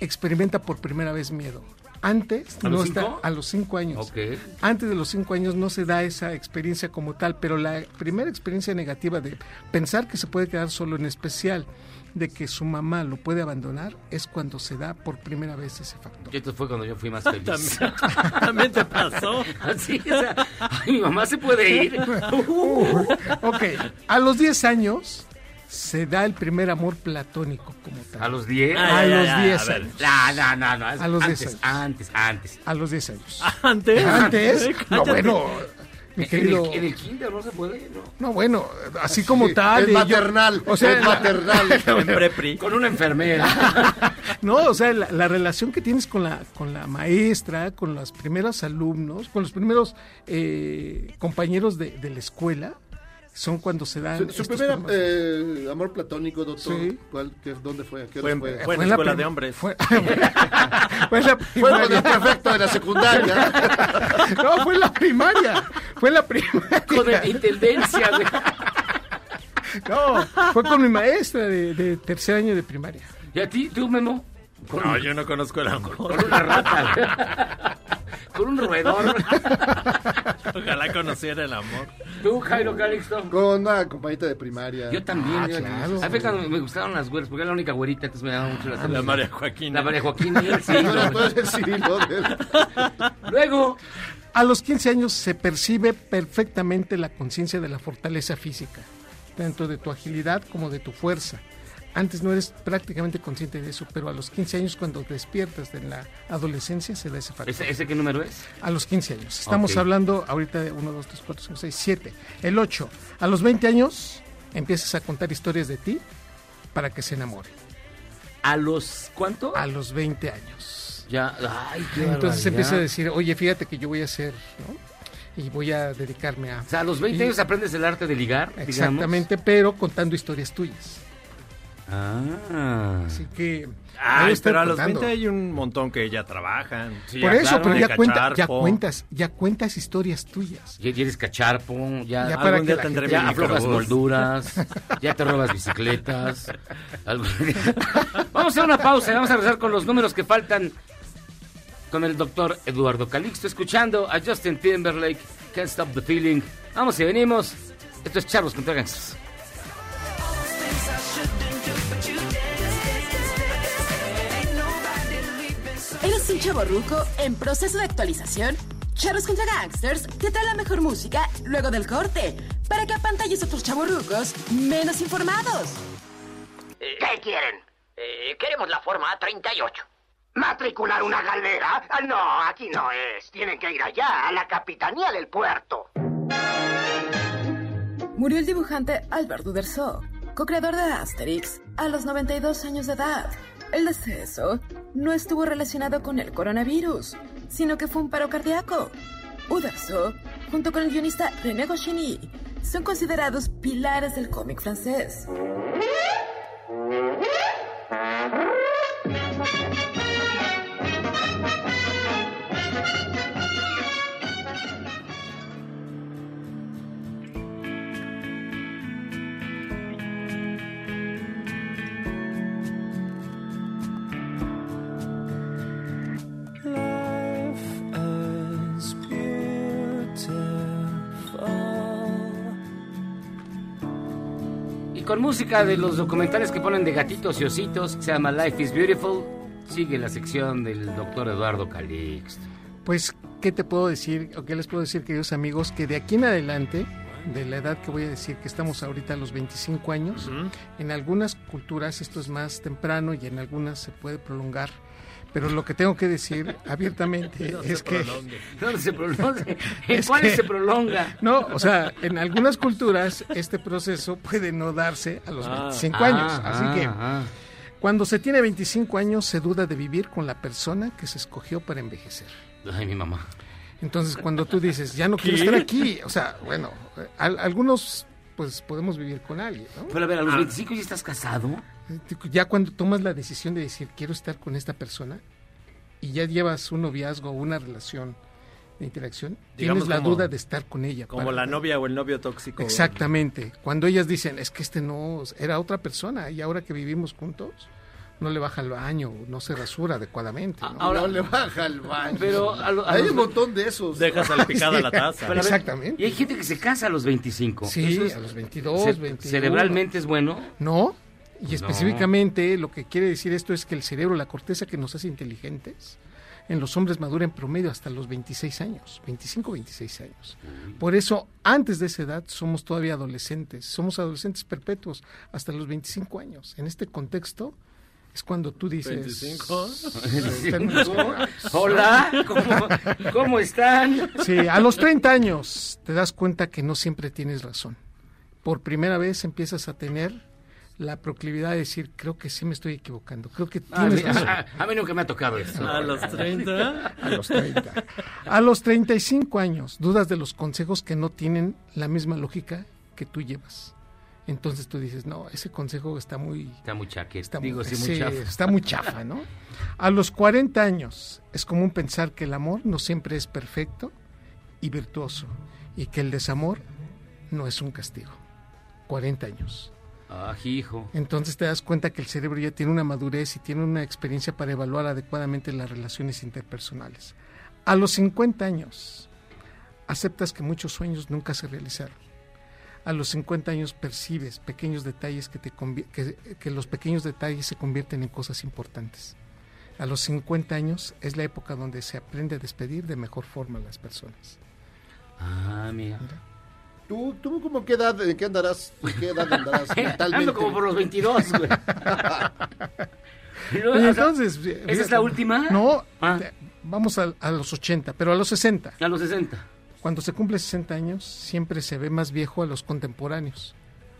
experimenta por primera vez miedo. Antes ¿A no los está cinco? a los 5 años. Antes de los 5 años no se da esa experiencia como tal, pero la primera experiencia negativa de pensar que se puede quedar solo, en especial de que su mamá lo puede abandonar, es cuando se da por primera vez ese factor. Y esto fue cuando yo fui más feliz. También, también te pasó. Así, o sea, ay, mi mamá se puede ir. ok, a los 10 años se da el primer amor platónico como tal. ¿A los 10? A Ay, los ay, 10 a años. No, no, no, no. A los 10 antes, años. antes, antes. A los 10 años. ¿Antes? ¿Antes? No, bueno, mi En querido... el, en el kinder no se puede, ¿no? No, bueno, así como tal. es y yo- maternal, o sea, es maternal. En prepri. Con una enfermera. No, o sea, la, la relación que tienes con la, con la maestra, con los primeros alumnos, con los primeros eh, compañeros de, de la escuela, son cuando se dan. Su, primer eh, amor platónico, doctor, Sí. ¿cuál, qué, ¿dónde fue? ¿A qué Fue fue? fue en la escuela de hombres. Fue, fue en la Fue con el primaria. prefecto de la secundaria. No, fue en la primaria. Fue en la primaria. Con la intendencia, güey. No, fue con mi maestra de, de tercer año de primaria. ¿Y a ti, tú, Memo? Con, No, yo no conozco el amor. con una rata. Con un roedor. Ojalá conociera el amor. Tú, Jairo Calixto. Con una compañita de primaria. Yo también. Ah, yo- claro. A veces me gustaron las güeras, porque era la única güerita, entonces me daba mucho la La María Joaquina. La María Joaquina. y él, sí, No, Luego, A los 15 años se percibe perfectamente la conciencia de la fortaleza física, tanto de tu agilidad como de tu fuerza. Antes no eres prácticamente consciente de eso, pero a los 15 años cuando despiertas de la adolescencia se da ese factor. ¿ese, ese qué número es? A los 15 años. Estamos Ok. hablando ahorita de 1, 2, 3, 4, 5, 6, 7. El 8. A los 20 años empiezas a contar historias de ti para que se enamore. ¿A los cuánto? A los 20 años. Ya, ay, qué Entonces barbaridad. empieza a decir, oye, fíjate que yo voy a hacer, ¿no? Y voy a dedicarme a... O sea, a los 20 Y- años aprendes el arte de ligar, digamos. Exactamente, pero contando historias tuyas. Ah. Así que... Ay, estoy pero a los contando. 20 hay un montón que ya trabajan. Sí, Por ya, eso, pero ya, cuenta, ya cuentas, ya cuentas historias tuyas. Ya eres cacharpo, ya, Ya para que gente- ya mi aflojas molduras, ya te robas bicicletas. Vamos a hacer una pausa y vamos a regresar con los números que faltan con el doctor Eduardo Calixto, escuchando a Justin Timberlake, Can't Stop the Feeling. Vamos y venimos. Esto es Charlos contra Gangsters. ¿Eres un chavo ruco en proceso de actualización? Charros contra Gangsters te trae la mejor música luego del corte para que apantalles a otros chavos rucos menos informados. ¿Qué quieren? Eh, queremos la forma 38. ¿Matricular una galera? Ah, No, aquí no es. Tienen que ir allá, a la capitanía del puerto. Murió el dibujante Albert Uderzo, co-creador de Asterix, a los 92 años de edad. El deceso no estuvo relacionado con el coronavirus, sino que fue un paro cardíaco. Uderzo, junto con el guionista René Goscinny, son considerados pilares del cómic francés. Música de los documentales que ponen de gatitos y ositos, que se llama Life is Beautiful, sigue la sección del doctor Eduardo Calixto. Pues, ¿qué te puedo decir o qué les puedo decir, queridos amigos? Que de aquí en adelante, de la edad que voy a decir que estamos ahorita a los 25 años, en algunas culturas esto es más temprano y en algunas se puede prolongar. Pero lo que tengo que decir abiertamente No es que... prolongue. ¿Dónde se prolonga? ¿En Es cuáles que- se prolonga? No, o sea, en algunas culturas este proceso puede no darse a los Ah, 25 ah, años. Así ah, que ah. cuando se tiene 25 años se duda de vivir con la persona que se escogió para envejecer. Ay, mi mamá. Entonces, cuando tú dices, ya no quiero ¿Qué? estar aquí, o sea, bueno, al- algunos pues podemos vivir con alguien, ¿no? Pero a ver, a los 25 ya estás casado. Ya cuando tomas la decisión de decir, quiero estar con esta persona, y ya llevas un noviazgo o una relación de interacción, Digamos tienes la como- duda de estar con ella. Como para- la novia o el novio tóxico. Exactamente. Cuando ellas dicen, es que este no, era otra persona, y ahora que vivimos juntos, no le baja el baño, no se rasura adecuadamente. ¿no? Ahora no le baja el baño. Pero a lo- a hay los- un montón de esos. Deja salpicada la taza. Pero ver, Exactamente. Y hay gente que se casa a los 25. Sí, a los 22, ce- 21. ¿Cerebralmente es bueno? No, y No. específicamente lo que quiere decir esto es que el cerebro, la corteza que nos hace inteligentes, en los hombres madura en promedio hasta los 26 años, 25, 26 años. Por eso, antes de esa edad, somos todavía adolescentes, somos adolescentes perpetuos hasta los 25 años. En este contexto es cuando tú dices... 25. Términos- Hola, ¿cómo, cómo están? Sí, a los 30 años te das cuenta que no siempre tienes razón. Por primera vez empiezas a tener la proclividad de decir, creo que sí me estoy equivocando, creo que Ah, tienes a, razón. a- a mí nunca me ha tocado eso. A los 30. A los 30. A los 35 años, dudas de los consejos que no tienen la misma lógica que tú llevas. Entonces tú dices, no, ese consejo está muy... Está muy chaque. Está Digo, muy, sí, muy sí, chafa. está muy chafa, ¿no? A los 40 años es común pensar que el amor no siempre es perfecto y virtuoso y que el desamor no es un castigo. 40 años. Ah, hijo. Entonces te das cuenta que el cerebro ya tiene una madurez y tiene una experiencia para evaluar adecuadamente las relaciones interpersonales. A los 50 años aceptas que muchos sueños nunca se realizaron. A los 50 años percibes pequeños detalles que, te que los pequeños detalles se convierten en cosas importantes. A los 50 años es la época donde se aprende a despedir de mejor forma a las personas. Ah, mira. ¿Tú, tú como qué edad, en qué andarás, en qué edad andarás mentalmente? Ando como por los 22, güey. Y luego, Y o sea, entonces, ¿Esa es la última? No, Ah. te- vamos a, a los 80, pero a los 60. A los 60. Cuando se cumple 60 años, siempre se ve más viejo a los contemporáneos.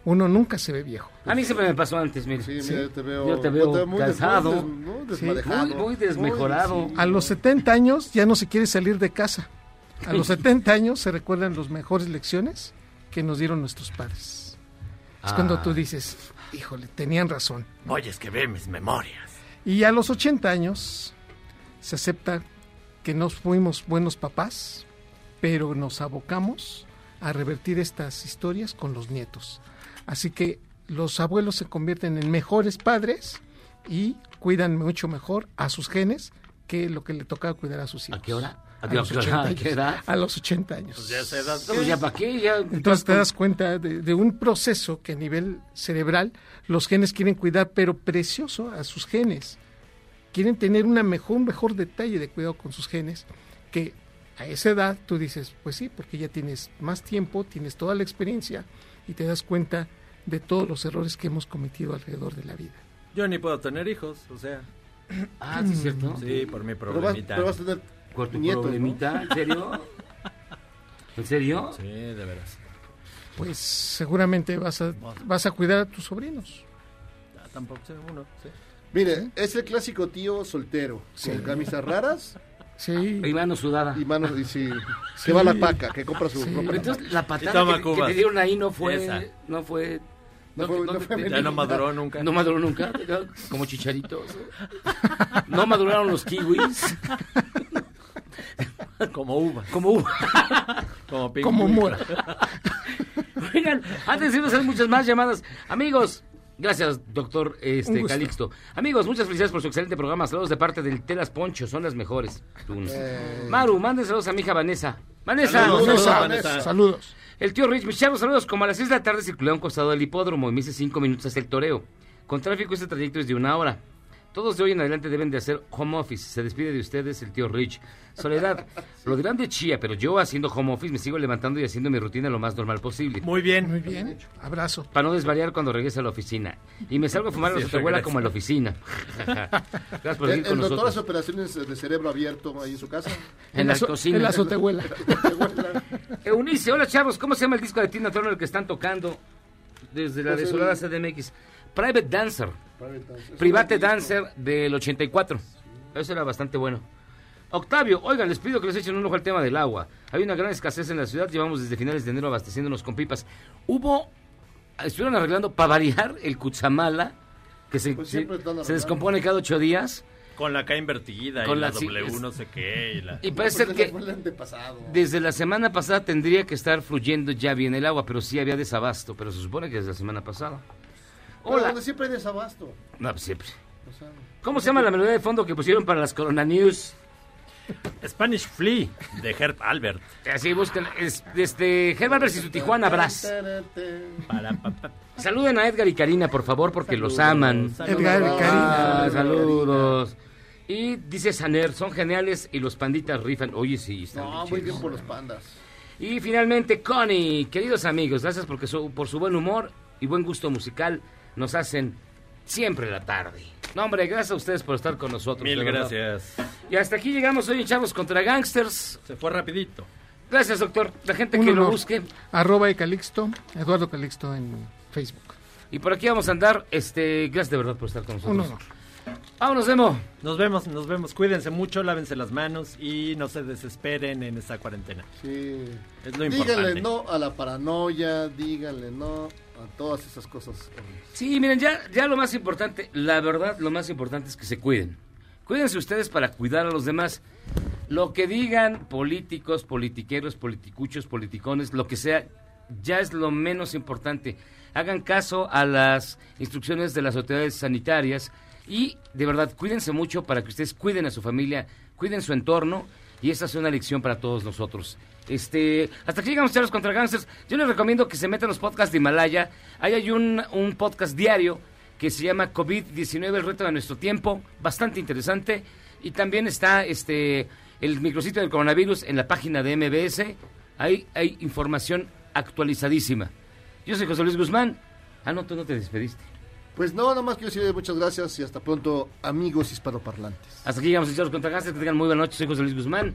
Uno nunca se ve viejo. A mí siempre me pasó antes, mire. Sí, mira, yo te veo, Yo te veo muy des- cansado. muy des- ¿no? Sí. Muy, muy desmejorado. sí. A los 70 años ya no se quiere salir de casa. A los 70 años se recuerdan las mejores lecciones que nos dieron nuestros padres. Es cuando Ah. tú dices, híjole, tenían razón. Oye, es que ve mis memorias. Y a los 80 años se acepta que no fuimos buenos papás, pero nos abocamos a revertir estas historias con los nietos. Así que los abuelos se convierten en mejores padres y cuidan mucho mejor a sus genes que lo que le tocaba cuidar a sus hijos. ¿A qué hora? ¿A los hora? 80 ¿A qué edad? años. A los 80 años. Pues ya esa edad. Pues ya para qué, ya. Entonces te das cuenta de, de un proceso que a nivel cerebral los genes quieren cuidar, pero precioso a sus genes. Quieren tener una mejor, un mejor detalle de cuidado con sus genes, que a esa edad tú dices, pues sí, porque ya tienes más tiempo, tienes toda la experiencia y te das cuenta de todos los errores que hemos cometido alrededor de la vida. Yo ni puedo tener hijos, o sea. Ah, sí, es cierto. Sí, por mi Pero vas, problemita. pero vas a tener ¿Por tu ¿no? problemita? ¿En serio? ¿En serio? Sí, de veras. Pues seguramente vas a, vas a cuidar a tus sobrinos. Ah, tampoco sé uno. Sí. Mire, es el clásico tío soltero, Sí. con camisas raras, Sí. Y mano sudada. Y mano, y sí. Que va a la paca, que compra su Sí. ropa. Pero entonces la patada que, que le dieron ahí no fue... Esa. No fue... No fue- no fue Ya no maduró nunca. No maduró nunca, como chicharitos. No maduraron los kiwis. Como uva. Como uva. Como pingüino. Como mora. Oigan, antes de irnos a hacer muchas más llamadas. Amigos, gracias, doctor este. Calixto. Amigos, muchas felicidades por su excelente programa. Saludos de parte del Telas Poncho, son las mejores. Tunes. Maru, manden saludos a mi hija Vanessa. Vanessa. Saludos, Vanessa, Vanessa. Saludos. El tío Rich, mis chavos, saludos. Como a las 6 de la tarde circulé a un costado del hipódromo y me hice 5 minutos hasta el toreo. Con tráfico este trayecto es de una hora. Todos de hoy en adelante deben de hacer home office. Se despide de ustedes el tío Rich. Soledad, lo dirán de chía, pero yo haciendo home office me sigo levantando y haciendo mi rutina lo más normal posible. Muy bien. Muy bien. Abrazo. Para no desvariar cuando regrese a la oficina. Y me salgo a fumar a la Sí, azotehuela regresa. como en la oficina. Gracias por El, seguir con el doctor hace nosotros. operaciones de cerebro abierto ahí en su casa. En la azo- cocina. En la azotehuela. Eunice, hola chavos, ¿cómo se llama el disco de Tina Turner que están tocando desde la Pues el- desolada CDMX? Private Dancer. Private Dancer del 84. Eso era bastante bueno. Octavio, oigan, les pido que les echen un ojo al tema del agua. Hay una gran escasez en la ciudad, llevamos desde finales de enero abasteciéndonos con pipas. Hubo, estuvieron arreglando para variar el Cutzamala, que se, Pues se- se descompone cada ocho días. Con la K invertida Con y la, la- sí, W es- no sé qué. Y la... Y parece Pues que desde la semana pasada tendría que estar fluyendo ya bien el agua, pero sí había desabasto, pero se supone que desde la semana pasada. Pero Hola. donde siempre hay desabasto. No, pues siempre. O sea, ¿Cómo se llama la melodía de fondo que pusieron para las Corona News? Spanish Flea de Herb Albert. Así buscan, es desde Germán versus su Tijuana Brass. Para, pa, pa. Saluden a Edgar y Karina, por favor, porque los aman. Edgar y Karina. Ah, saludos. Y dice Saner, son geniales y los panditas rifan. Oye, sí, están No, muy bien por los pandas. Y finalmente, Connie, queridos amigos, gracias porque su- por su buen humor y buen gusto musical nos hacen siempre la tarde. No, hombre, gracias a ustedes por estar con nosotros. Mil gracias. Y hasta aquí llegamos hoy en Chavos contra Gangsters. Se fue rapidito. Gracias, doctor. La gente Un que lo busque. Arroba Calixto, Eduardo Calixto en Facebook. Y por aquí vamos a andar. Este, gracias de verdad por estar con Un nosotros. honor. Vámonos, Demo. Nos vemos, nos vemos. Cuídense mucho, lávense las manos y no se desesperen en esta cuarentena. Sí. Es lo díganle importante. no a la paranoia, díganle no todas esas cosas. Sí, miren, ya, ya lo más importante, la verdad, lo más importante es que se cuiden. Cuídense ustedes para cuidar a los demás. Lo que digan políticos, politiqueros, politicuchos, politicones, lo que sea, ya es lo menos importante. Hagan caso a las instrucciones de las autoridades sanitarias y de verdad cuídense mucho para que ustedes cuiden a su familia, cuiden su entorno y esa es una lección para todos nosotros. Este, hasta aquí llegamos charlos contra gangsters. Yo les recomiendo que se metan los podcasts de Himalaya. Ahí hay un, un podcast diario que se llama COVID-19, el reto de nuestro tiempo, bastante interesante. Y también está este el micrositio del coronavirus en la página de MBS. Ahí hay información actualizadísima. Yo soy José Luis Guzmán. Ah, no, tú no te despediste. Pues no, nada más quiero decir muchas gracias y hasta pronto, amigos hispanoparlantes. Hasta aquí llegamos a Charlos contra Gangsters. Que tengan muy buena noche. Soy José Luis Guzmán.